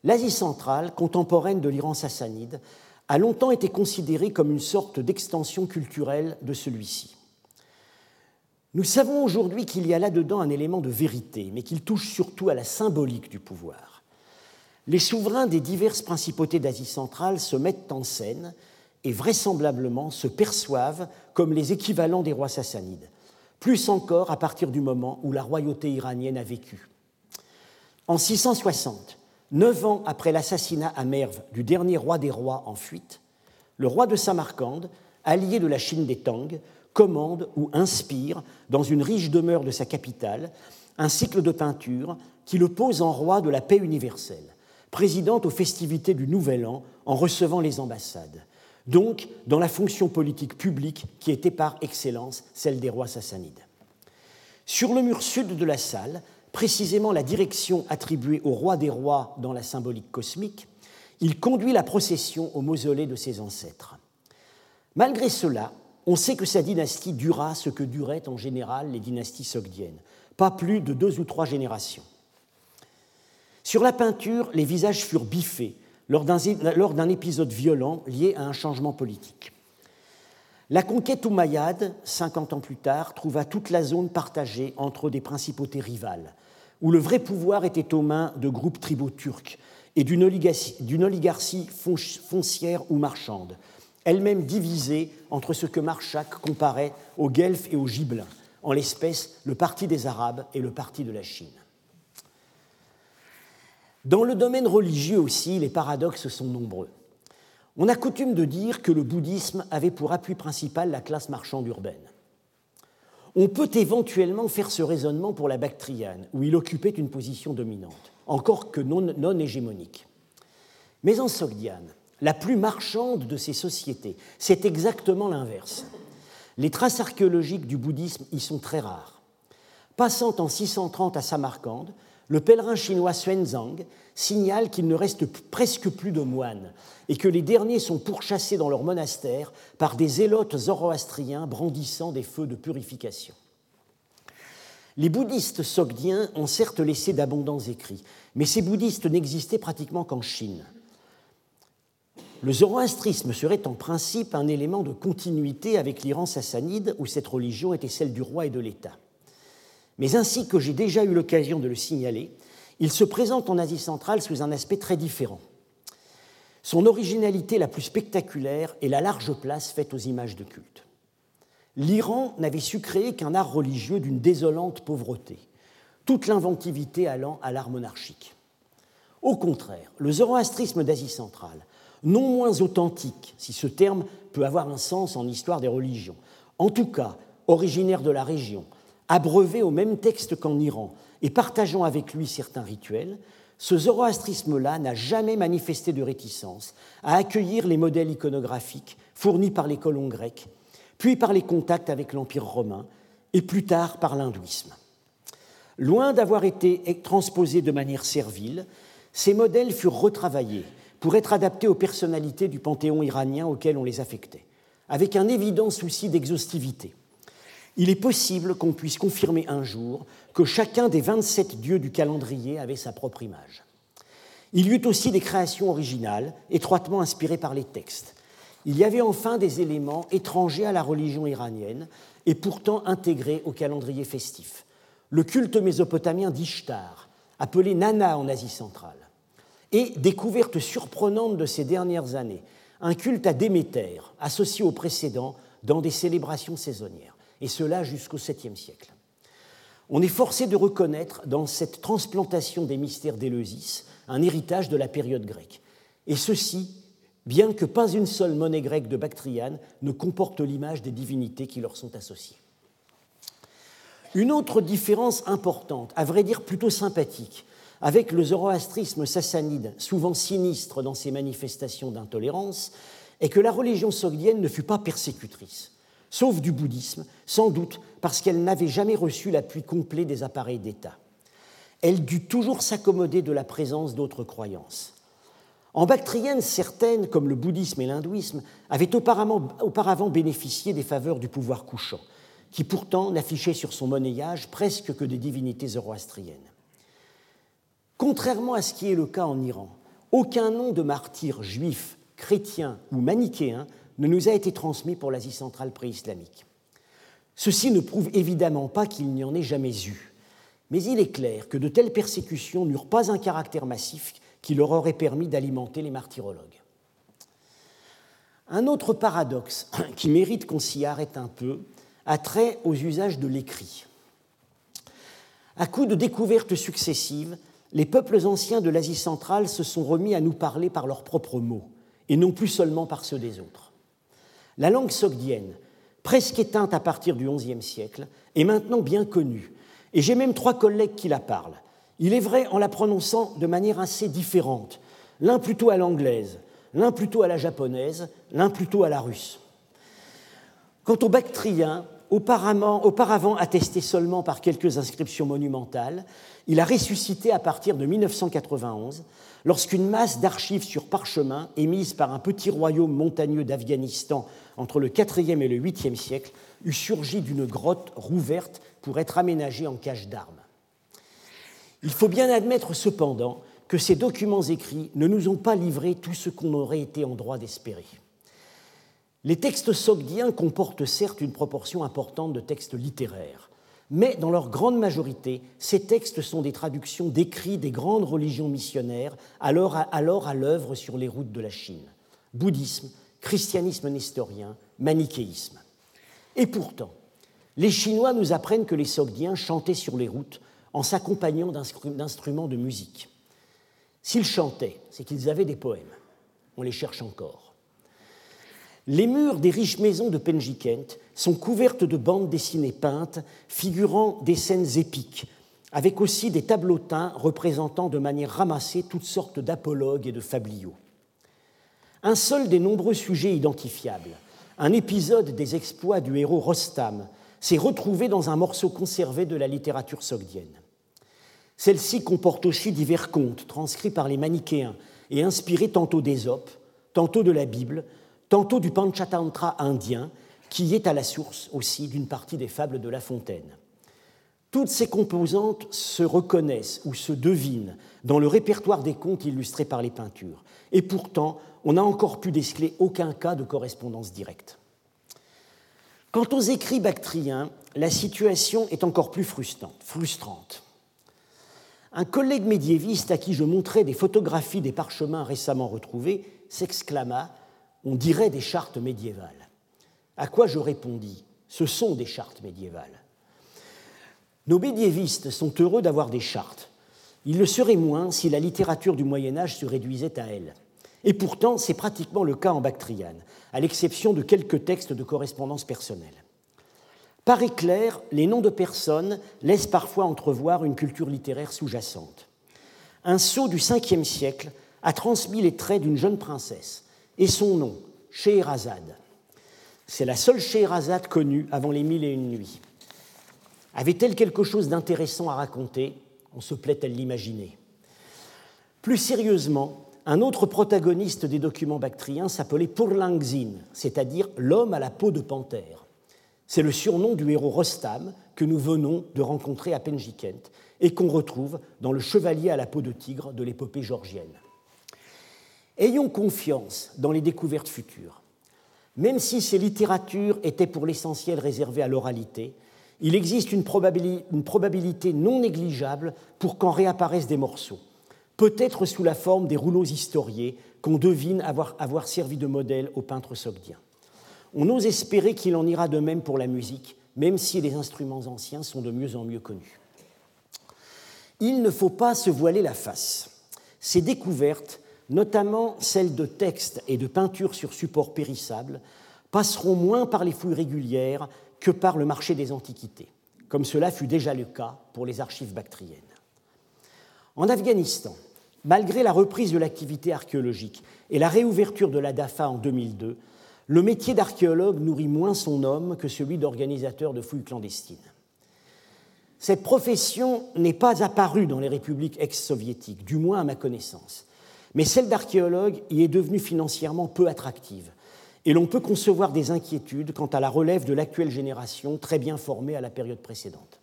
L'Asie centrale, contemporaine de l'Iran sassanide, a longtemps été considérée comme une sorte d'extension culturelle de celui-ci. Nous savons aujourd'hui qu'il y a là-dedans un élément de vérité, mais qu'il touche surtout à la symbolique du pouvoir. Les souverains des diverses principautés d'Asie centrale se mettent en scène et vraisemblablement se perçoivent comme les équivalents des rois sassanides, plus encore à partir du moment où la royauté iranienne a vécu. En 660, neuf ans après l'assassinat à Merv du dernier roi des rois en fuite, le roi de Samarcande, allié de la Chine des Tang, commande ou inspire, dans une riche demeure de sa capitale, un cycle de peinture qui le pose en roi de la paix universelle, président aux festivités du Nouvel An en recevant les ambassades, donc dans la fonction politique publique qui était par excellence celle des rois sassanides. Sur le mur sud de la salle, précisément la direction attribuée au roi des rois dans la symbolique cosmique, il conduit la procession au mausolée de ses ancêtres. Malgré cela, on sait que sa dynastie dura ce que duraient en général les dynasties sogdiennes, pas plus de deux ou trois générations. Sur la peinture, les visages furent biffés lors d'un épisode violent lié à un changement politique. La conquête omeyyade, 50 ans plus tard, trouva toute la zone partagée entre des principautés rivales, où le vrai pouvoir était aux mains de groupes tribaux turcs et d'une oligarchie foncière ou marchande, elle-même divisée entre ce que Marchak comparait aux Guelfes et aux Gibelins, en l'espèce le Parti des Arabes et le Parti de la Chine. Dans le domaine religieux aussi, les paradoxes sont nombreux. On a coutume de dire que le bouddhisme avait pour appui principal la classe marchande urbaine. On peut éventuellement faire ce raisonnement pour la Bactriane, où il occupait une position dominante, encore que non, non hégémonique. Mais en Sogdiane, la plus marchande de ces sociétés, c'est exactement l'inverse. Les traces archéologiques du bouddhisme y sont très rares. Passant en 630 à Samarcande, le pèlerin chinois Xuanzang signale qu'il ne reste presque plus de moines et que les derniers sont pourchassés dans leur monastère par des zélotes zoroastriens brandissant des feux de purification. Les bouddhistes sogdiens ont certes laissé d'abondants écrits, mais ces bouddhistes n'existaient pratiquement qu'en Chine. Le zoroastrisme serait en principe un élément de continuité avec l'Iran sassanide, où cette religion était celle du roi et de l'État. Mais ainsi que j'ai déjà eu l'occasion de le signaler, il se présente en Asie centrale sous un aspect très différent. Son originalité la plus spectaculaire est la large place faite aux images de culte. L'Iran n'avait su créer qu'un art religieux d'une désolante pauvreté, toute l'inventivité allant à l'art monarchique. Au contraire, le zoroastrisme d'Asie centrale, non moins authentique, si ce terme peut avoir un sens en histoire des religions, en tout cas originaire de la région, abreuvé au même texte qu'en Iran et partageant avec lui certains rituels, ce zoroastrisme-là n'a jamais manifesté de réticence à accueillir les modèles iconographiques fournis par les colons grecs, puis par les contacts avec l'Empire romain et plus tard par l'hindouisme. Loin d'avoir été transposés de manière servile, ces modèles furent retravaillés pour être adaptés aux personnalités du panthéon iranien auquel on les affectait, avec un évident souci d'exhaustivité il est possible qu'on puisse confirmer un jour que chacun des 27 dieux du calendrier avait sa propre image. Il y eut aussi des créations originales, étroitement inspirées par les textes. Il y avait enfin des éléments étrangers à la religion iranienne et pourtant intégrés au calendrier festif. Le culte mésopotamien d'Ishtar, appelé Nana en Asie centrale, et découverte surprenante de ces dernières années, un culte à Déméter, associé au précédent dans des célébrations saisonnières et cela jusqu'au 7e siècle. On est forcé de reconnaître dans cette transplantation des mystères d'Éleusis un héritage de la période grecque, et ceci bien que pas une seule monnaie grecque de Bactriane ne comporte l'image des divinités qui leur sont associées. Une autre différence importante, à vrai dire plutôt sympathique, avec le zoroastrisme sassanide, souvent sinistre dans ses manifestations d'intolérance, est que la religion sogdienne ne fut pas persécutrice sauf du bouddhisme, sans doute parce qu'elle n'avait jamais reçu l'appui complet des appareils d'État. Elle dut toujours s'accommoder de la présence d'autres croyances. En Bactrienne, certaines, comme le bouddhisme et l'hindouisme, avaient auparavant bénéficié des faveurs du pouvoir couchant, qui pourtant n'affichait sur son monnayage presque que des divinités zoroastriennes. Contrairement à ce qui est le cas en Iran, aucun nom de martyr juif, chrétien ou manichéen ne nous a été transmis pour l'Asie centrale préislamique. Ceci ne prouve évidemment pas qu'il n'y en ait jamais eu, mais il est clair que de telles persécutions n'eurent pas un caractère massif qui leur aurait permis d'alimenter les martyrologues. Un autre paradoxe *clears throat* qui mérite qu'on s'y arrête un peu a trait aux usages de l'écrit. À coup de découvertes successives, les peuples anciens de l'Asie centrale se sont remis à nous parler par leurs propres mots, et non plus seulement par ceux des autres. La langue sogdienne, presque éteinte à partir du XIe siècle, est maintenant bien connue, et j'ai même trois collègues qui la parlent. Il est vrai en la prononçant de manière assez différente, l'un plutôt à l'anglaise, l'un plutôt à la japonaise, l'un plutôt à la russe. Quant au bactrien, auparavant, attesté seulement par quelques inscriptions monumentales, il a ressuscité à partir de 1991 lorsqu'une masse d'archives sur parchemin émises par un petit royaume montagneux d'Afghanistan entre le IVe et le 8e siècle eut surgi d'une grotte rouverte pour être aménagée en cache d'armes. Il faut bien admettre cependant que ces documents écrits ne nous ont pas livré tout ce qu'on aurait été en droit d'espérer. Les textes sogdiens comportent certes une proportion importante de textes littéraires, mais dans leur grande majorité, ces textes sont des traductions d'écrits des grandes religions missionnaires alors à, l'œuvre sur les routes de la Chine. Bouddhisme, christianisme nestorien, manichéisme. Et pourtant, Les Chinois nous apprennent que les Sogdiens chantaient sur les routes en s'accompagnant d'instruments de musique. S'ils chantaient, c'est qu'ils avaient des poèmes. On les cherche encore. Les murs des riches maisons de Penjikent sont couvertes de bandes dessinées peintes figurant des scènes épiques, avec aussi des tableaux teints représentant de manière ramassée toutes sortes d'apologues et de fabliaux. Un seul des nombreux sujets identifiables, un épisode des exploits du héros Rostam, s'est retrouvé dans un morceau conservé de la littérature sogdienne. Celle-ci comporte aussi divers contes transcrits par les manichéens et inspirés tantôt d'Ésope, tantôt de la Bible, tantôt du Panchatantra indien, qui est à la source aussi d'une partie des fables de La Fontaine. Toutes ces composantes se reconnaissent ou se devinent dans le répertoire des contes illustrés par les peintures. Et pourtant, on n'a encore pu déceler aucun cas de correspondance directe. Quant aux écrits bactriens, la situation est encore plus frustrante. Un collègue médiéviste à qui je montrais des photographies des parchemins récemment retrouvés s'exclama On dirait des chartes médiévales. À quoi je répondis Ce sont des chartes médiévales. Nos médiévistes sont heureux d'avoir des chartes. Ils le seraient moins si la littérature du Moyen Âge se réduisait à elles. Et pourtant, c'est pratiquement le cas en Bactriane, à l'exception de quelques textes de correspondance personnelle. Par éclair, les noms de personnes laissent parfois entrevoir une culture littéraire sous-jacente. Un sceau du Ve siècle a transmis les traits d'une jeune princesse et son nom, Scheherazade. C'est la seule Scheherazade connue avant les mille et une nuits. Avait-elle quelque chose d'intéressant à raconter? On se plaît à l'imaginer. Plus sérieusement, un autre protagoniste des documents bactriens s'appelait Purlangzin, c'est-à-dire l'homme à la peau de panthère. C'est le surnom du héros Rostam que nous venons de rencontrer à Penjikent et qu'on retrouve dans le chevalier à la peau de tigre de l'épopée georgienne. Ayons confiance dans les découvertes futures. Même si ces littératures étaient pour l'essentiel réservées à l'oralité, il existe une probabilité, non négligeable pour qu'en réapparaissent des morceaux, peut-être sous la forme des rouleaux historiés qu'on devine avoir, servi de modèle aux peintres sogdiens. On ose espérer qu'il en ira de même pour la musique, même si les instruments anciens sont de mieux en mieux connus. Il ne faut pas se voiler la face. Ces découvertes, notamment celles de textes et de peintures sur support périssable, passeront moins par les fouilles régulières que par le marché des antiquités, comme cela fut déjà le cas pour les archives bactriennes. En Afghanistan, malgré la reprise de l'activité archéologique et la réouverture de la DAFA en 2002, le métier d'archéologue nourrit moins son homme que celui d'organisateur de fouilles clandestines. Cette profession n'est pas apparue dans les républiques ex-soviétiques, du moins à ma connaissance, mais celle d'archéologue y est devenue financièrement peu attractive, et l'on peut concevoir des inquiétudes quant à la relève de l'actuelle génération très bien formée à la période précédente.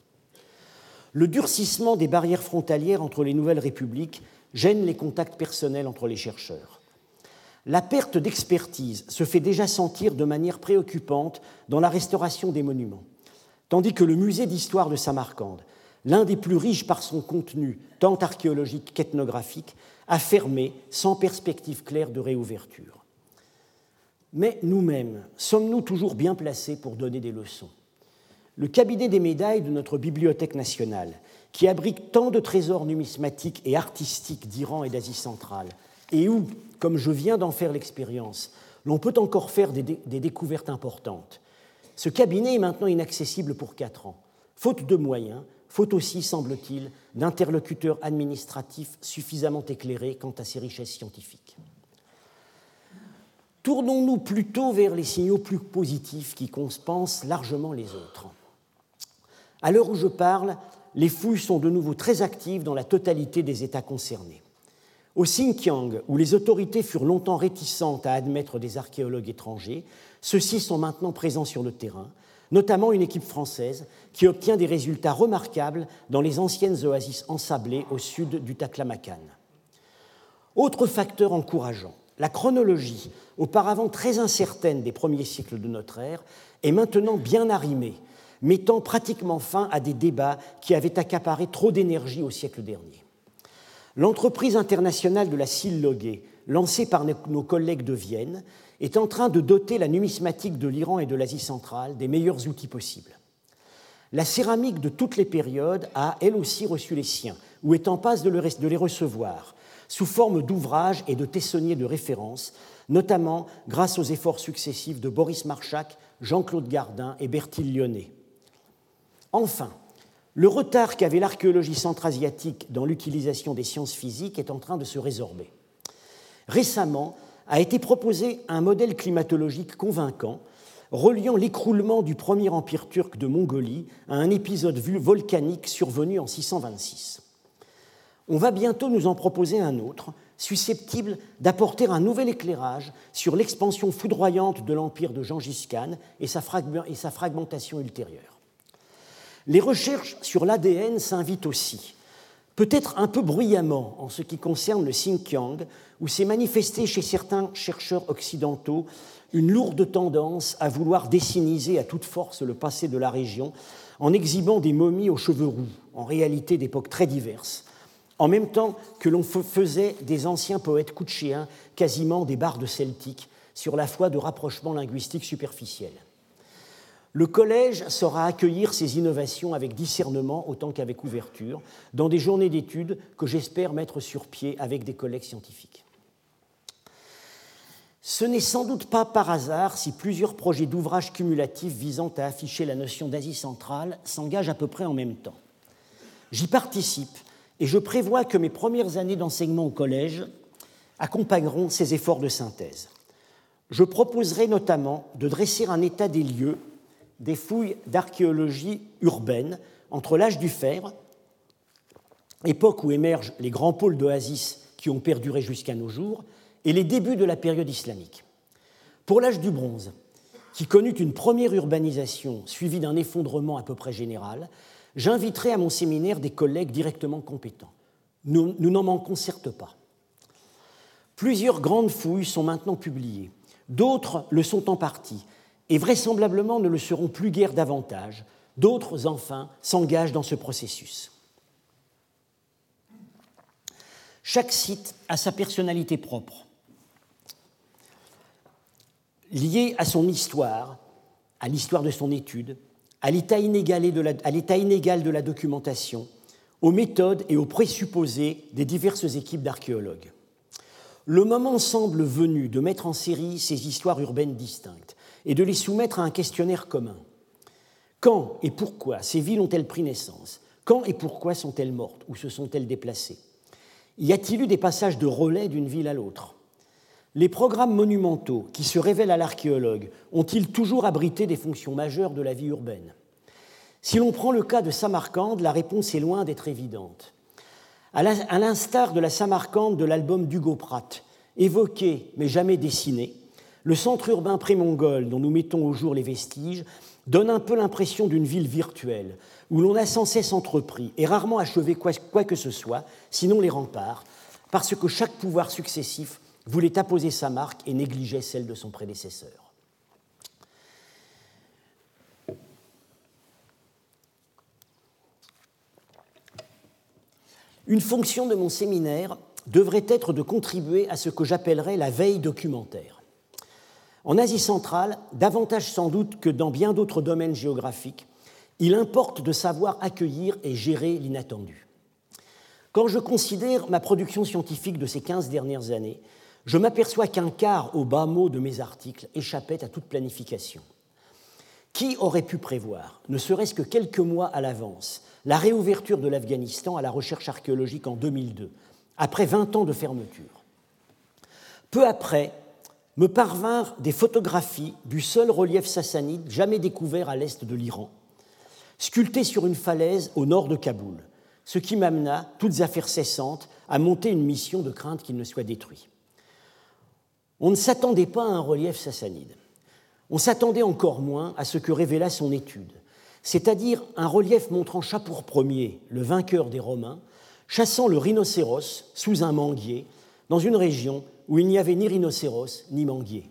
Le durcissement des barrières frontalières entre les nouvelles républiques gêne les contacts personnels entre les chercheurs. La perte d'expertise se fait déjà sentir de manière préoccupante dans la restauration des monuments, tandis que le musée d'histoire de Samarcande, l'un des plus riches par son contenu tant archéologique qu'ethnographique, a fermé sans perspective claire de réouverture. Mais nous-mêmes, sommes-nous toujours bien placés pour donner des leçons? Le cabinet des médailles de notre Bibliothèque nationale, qui abrite tant de trésors numismatiques et artistiques d'Iran et d'Asie centrale, et où, comme je viens d'en faire l'expérience, l'on peut encore faire des, des, découvertes importantes. Ce cabinet est maintenant inaccessible pour quatre ans, faute de moyens, faute aussi, semble-t-il, d'interlocuteurs administratifs suffisamment éclairés quant à ses richesses scientifiques. Tournons-nous plutôt vers les signaux plus positifs qui compensent largement les autres. À l'heure où je parle, les fouilles sont de nouveau très actives dans la totalité des États concernés. Au Xinjiang, où les autorités furent longtemps réticentes à admettre des archéologues étrangers, ceux-ci sont maintenant présents sur le terrain, notamment une équipe française qui obtient des résultats remarquables dans les anciennes oasis ensablées au sud du Taklamakan. Autre facteur encourageant, la chronologie, auparavant très incertaine des premiers siècles de notre ère, est maintenant bien arrimée, mettant pratiquement fin à des débats qui avaient accaparé trop d'énergie au siècle dernier. L'entreprise internationale de la Silloguée, lancée par nos collègues de Vienne, est en train de doter la numismatique de l'Iran et de l'Asie centrale des meilleurs outils possibles. La céramique de toutes les périodes a elle aussi reçu les siens, ou est en passe de les recevoir, sous forme d'ouvrages et de tessonniers de référence, notamment grâce aux efforts successifs de Boris Marchak, Jean-Claude Gardin et Bertil Lyonnais. Enfin, le retard qu'avait l'archéologie centra-asiatique dans l'utilisation des sciences physiques est en train de se résorber. Récemment a été proposé un modèle climatologique convaincant reliant l'écroulement du premier empire turc de Mongolie à un épisode volcanique survenu en 626. On va bientôt nous en proposer un autre, susceptible d'apporter un nouvel éclairage sur l'expansion foudroyante de l'empire de Gengis Khan et sa, fragmentation ultérieure. Les recherches sur l'ADN s'invitent aussi, peut-être un peu bruyamment en ce qui concerne le Xinjiang, où s'est manifesté chez certains chercheurs occidentaux une lourde tendance à vouloir dessiniser à toute force le passé de la région en exhibant des momies aux cheveux roux, en réalité d'époques très diverses, en même temps que l'on faisait des anciens poètes couchéens quasiment des bardes celtiques sur la foi de rapprochements linguistiques superficiels. Le collège saura accueillir ces innovations avec discernement autant qu'avec ouverture, dans des journées d'études que j'espère mettre sur pied avec des collègues scientifiques. Ce n'est sans doute pas par hasard si plusieurs projets d'ouvrages cumulatifs visant à afficher la notion d'Asie centrale s'engagent à peu près en même temps. J'y participe et je prévois que mes premières années d'enseignement au collège accompagneront ces efforts de synthèse. Je proposerai notamment de dresser un état des lieux des fouilles d'archéologie urbaine entre l'âge du fer, époque où émergent les grands pôles d'oasis qui ont perduré jusqu'à nos jours, et les débuts de la période islamique. Pour l'âge du bronze, qui connut une première urbanisation suivie d'un effondrement à peu près général, j'inviterai à mon séminaire des collègues directement compétents. Nous n'en manquons certes pas. Plusieurs grandes fouilles sont maintenant publiées, d'autres le sont en partie, et vraisemblablement ne le seront plus guère davantage. D'autres, enfin, s'engagent dans ce processus. Chaque site a sa personnalité propre, liée à son histoire, à l'histoire de son étude, à l'état inégal, de la documentation, aux méthodes et aux présupposés des diverses équipes d'archéologues. Le moment semble venu de mettre en série ces histoires urbaines distinctes et de les soumettre à un questionnaire commun. Quand et pourquoi ces villes ont-elles pris naissance? Quand et pourquoi sont-elles mortes? Ou se sont-elles déplacées? Y a-t-il eu des passages de relais d'une ville à l'autre? Les programmes monumentaux qui se révèlent à l'archéologue ont-ils toujours abrité des fonctions majeures de la vie urbaine? Si l'on prend le cas de Samarcande, la réponse est loin d'être évidente. À l'instar de la Samarcande de l'album d'Hugo Pratt, évoqué mais jamais dessiné, le centre urbain pré-mongol dont nous mettons au jour les vestiges donne un peu l'impression d'une ville virtuelle, où l'on a sans cesse entrepris et rarement achevé quoi, que ce soit, sinon les remparts, parce que chaque pouvoir successif voulait apposer sa marque et négligeait celle de son prédécesseur. Une fonction de mon séminaire devrait être de contribuer à ce que j'appellerais la veille documentaire. En Asie centrale, davantage sans doute que dans bien d'autres domaines géographiques, il importe de savoir accueillir et gérer l'inattendu. Quand je considère ma production scientifique de ces 15 dernières années, je m'aperçois qu'un quart au bas mot de mes articles échappait à toute planification. Qui aurait pu prévoir, ne serait-ce que quelques mois à l'avance, la réouverture de l'Afghanistan à la recherche archéologique en 2002, après 20 ans de fermeture? Peu après, me parvinrent des photographies du seul relief sassanide jamais découvert à l'est de l'Iran, sculpté sur une falaise au nord de Kaboul, ce qui m'amena, toutes affaires cessantes, à monter une mission de crainte qu'il ne soit détruit. On ne s'attendait pas à un relief sassanide. On s'attendait encore moins à ce que révéla son étude, c'est-à-dire un relief montrant Chapour Ier, le vainqueur des Romains, chassant le rhinocéros sous un manguier dans une région où il n'y avait ni rhinocéros ni manguier.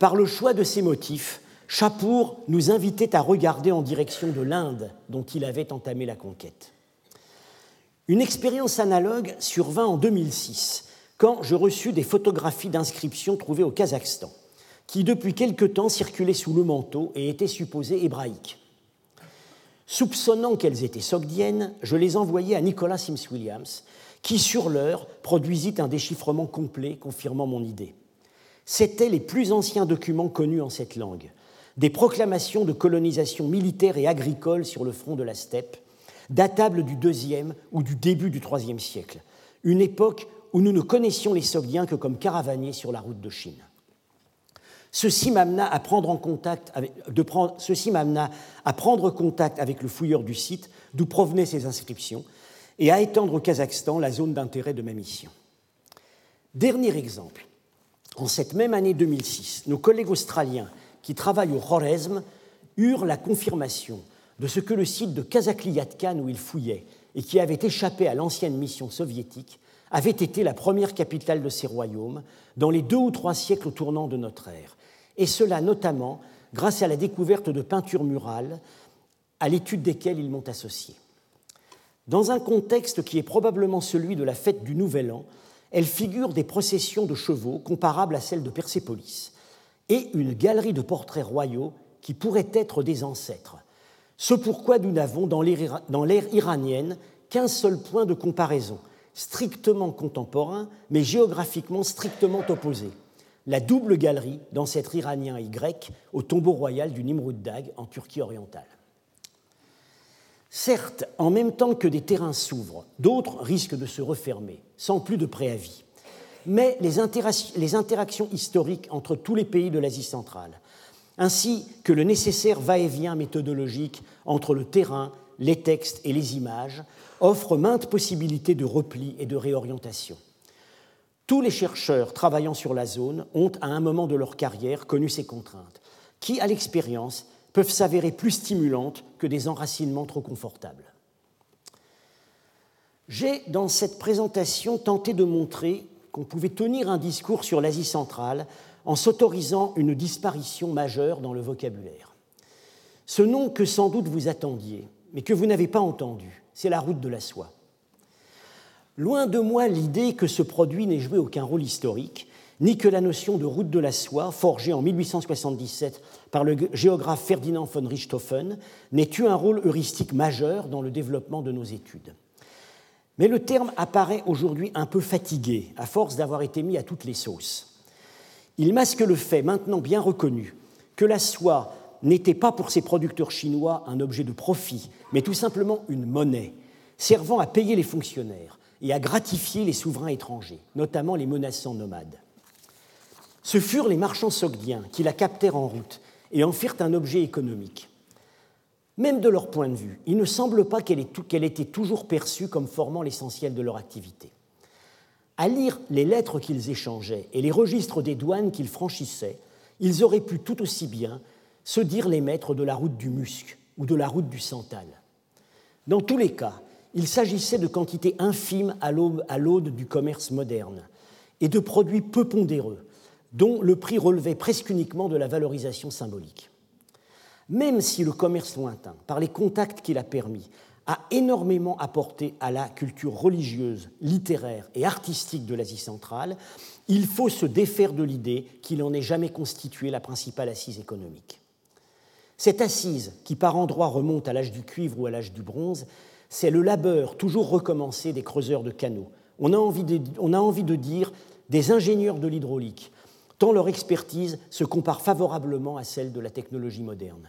Par le choix de ces motifs, Chapour nous invitait à regarder en direction de l'Inde dont il avait entamé la conquête. Une expérience analogue survint en 2006 quand je reçus des photographies d'inscriptions trouvées au Kazakhstan, qui depuis quelque temps circulaient sous le manteau et étaient supposées hébraïques. Soupçonnant qu'elles étaient sogdiennes, je les envoyai à Nicolas Sims Williams, qui, sur l'heure, produisit un déchiffrement complet confirmant mon idée. C'étaient les plus anciens documents connus en cette langue, des proclamations de colonisation militaire et agricole sur le front de la steppe, datables du deuxième ou du début du troisième siècle, une époque où nous ne connaissions les Sogdiens que comme caravaniers sur la route de Chine. Ceci m'amena à prendre contact avec le fouilleur du site d'où provenaient ces inscriptions et à étendre au Kazakhstan la zone d'intérêt de ma mission. Dernier exemple. En cette même année 2006, nos collègues australiens qui travaillent au Khorezm eurent la confirmation de ce que le site de Kazakliatkan où ils fouillaient et qui avait échappé à l'ancienne mission soviétique avait été la première capitale de ces royaumes dans les deux ou trois siècles tournant de notre ère, et cela notamment grâce à la découverte de peintures murales à l'étude desquelles ils m'ont associé. Dans un contexte qui est probablement celui de la fête du Nouvel An, elle figure des processions de chevaux comparables à celles de Persépolis et une galerie de portraits royaux qui pourraient être des ancêtres. Ce pourquoi nous n'avons dans l'ère iranienne qu'un seul point de comparaison, strictement contemporain, mais géographiquement strictement opposé. La double galerie d'ancêtres iraniens et grecs au tombeau royal du Nimrud Dag en Turquie orientale. Certes, en même temps que des terrains s'ouvrent, d'autres risquent de se refermer, sans plus de préavis. Mais les, interactions historiques entre tous les pays de l'Asie centrale, ainsi que le nécessaire va-et-vient méthodologique entre le terrain, les textes et les images, offrent maintes possibilités de repli et de réorientation. Tous les chercheurs travaillant sur la zone ont, à un moment de leur carrière, connu ces contraintes, qui, à l'expérience, peuvent s'avérer plus stimulantes que des enracinements trop confortables. J'ai, dans cette présentation, tenté de montrer qu'on pouvait tenir un discours sur l'Asie centrale en s'autorisant une disparition majeure dans le vocabulaire. Ce nom que sans doute vous attendiez, mais que vous n'avez pas entendu, c'est la route de la soie. Loin de moi l'idée que ce produit n'ait joué aucun rôle historique, ni que la notion de route de la soie, forgée en 1877 par le géographe Ferdinand von Richthofen, n'ait eu un rôle heuristique majeur dans le développement de nos études? Mais le terme apparaît aujourd'hui un peu fatigué, à force d'avoir été mis à toutes les sauces. Il masque le fait, maintenant bien reconnu, que la soie n'était pas pour ses producteurs chinois un objet de profit, mais tout simplement une monnaie, servant à payer les fonctionnaires et à gratifier les souverains étrangers, notamment les menaçants nomades. Ce furent les marchands sogdiens qui la captèrent en route et en firent un objet économique. Même de leur point de vue, il ne semble pas qu'elle ait été toujours perçue comme formant l'essentiel de leur activité. À lire les lettres qu'ils échangeaient et les registres des douanes qu'ils franchissaient, ils auraient pu tout aussi bien se dire les maîtres de la route du musc ou de la route du santal. Dans tous les cas, il s'agissait de quantités infimes à l'aube du commerce moderne et de produits peu pondéreux, dont le prix relevait presque uniquement de la valorisation symbolique. Même si le commerce lointain, par les contacts qu'il a permis, a énormément apporté à la culture religieuse, littéraire et artistique de l'Asie centrale, il faut se défaire de l'idée qu'il n'en ait jamais constitué la principale assise économique. Cette assise, qui par endroits remonte à l'âge du cuivre ou à l'âge du bronze, c'est le labeur toujours recommencé des creuseurs de canaux. On a envie de, on a envie de dire des ingénieurs de l'hydraulique, tant leur expertise se compare favorablement à celle de la technologie moderne.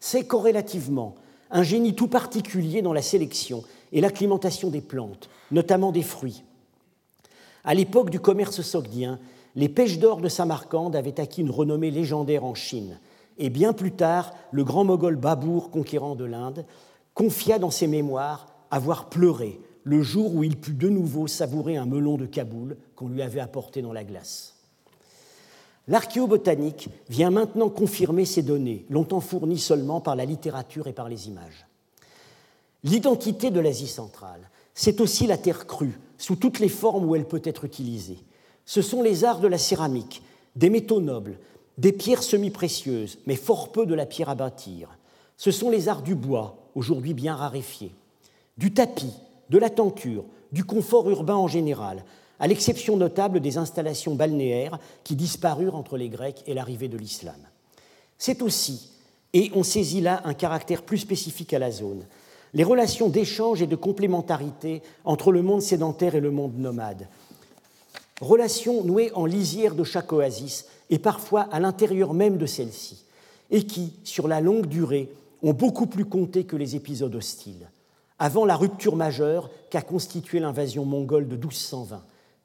C'est corrélativement un génie tout particulier dans la sélection et l'acclimatation des plantes, notamment des fruits. À l'époque du commerce sogdien, les pêches d'or de Samarcande avaient acquis une renommée légendaire en Chine, et bien plus tard, le grand moghol Babour, conquérant de l'Inde, confia dans ses mémoires avoir pleuré le jour où il put de nouveau savourer un melon de Kaboul qu'on lui avait apporté dans la glace. L'archéobotanique vient maintenant confirmer ces données, longtemps fournies seulement par la littérature et par les images. L'identité de l'Asie centrale, c'est aussi la terre crue, sous toutes les formes où elle peut être utilisée. Ce sont les arts de la céramique, des métaux nobles, des pierres semi-précieuses, mais fort peu de la pierre à bâtir. Ce sont les arts du bois, aujourd'hui bien raréfiés, du tapis, de la tenture, du confort urbain en général, à l'exception notable des installations balnéaires qui disparurent entre les Grecs et l'arrivée de l'islam. C'est aussi, Et on saisit là un caractère plus spécifique à la zone. Les relations d'échange et de complémentarité entre le monde sédentaire et le monde nomade. Relations nouées en lisière de chaque oasis et parfois à l'intérieur même de celle-ci, et qui, sur la longue durée, ont beaucoup plus compté que les épisodes hostiles. Avant la rupture majeure qu'a constituée l'invasion mongole de 1220,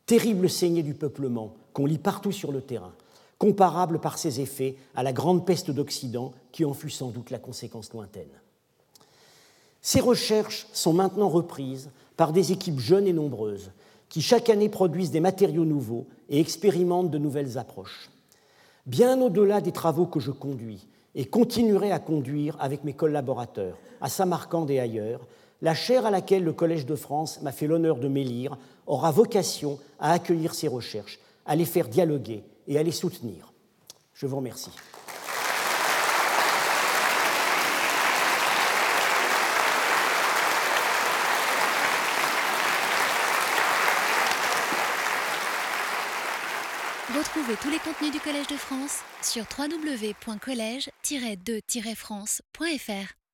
terrible saignée du peuplement qu'on lit partout sur le terrain, comparable par ses effets à la grande peste d'Occident qui en fut sans doute la conséquence lointaine. Ces recherches sont maintenant reprises par des équipes jeunes et nombreuses qui chaque année produisent des matériaux nouveaux et expérimentent de nouvelles approches. Bien au-delà des travaux que je conduis et continuerai à conduire avec mes collaborateurs à Samarcande et ailleurs, la chaire à laquelle le Collège de France m'a fait l'honneur de m'élire aura vocation à accueillir ces recherches, à les faire dialoguer et à les soutenir. Je vous remercie.
Retrouvez tous les contenus du Collège de France sur www.colège-2-france.fr.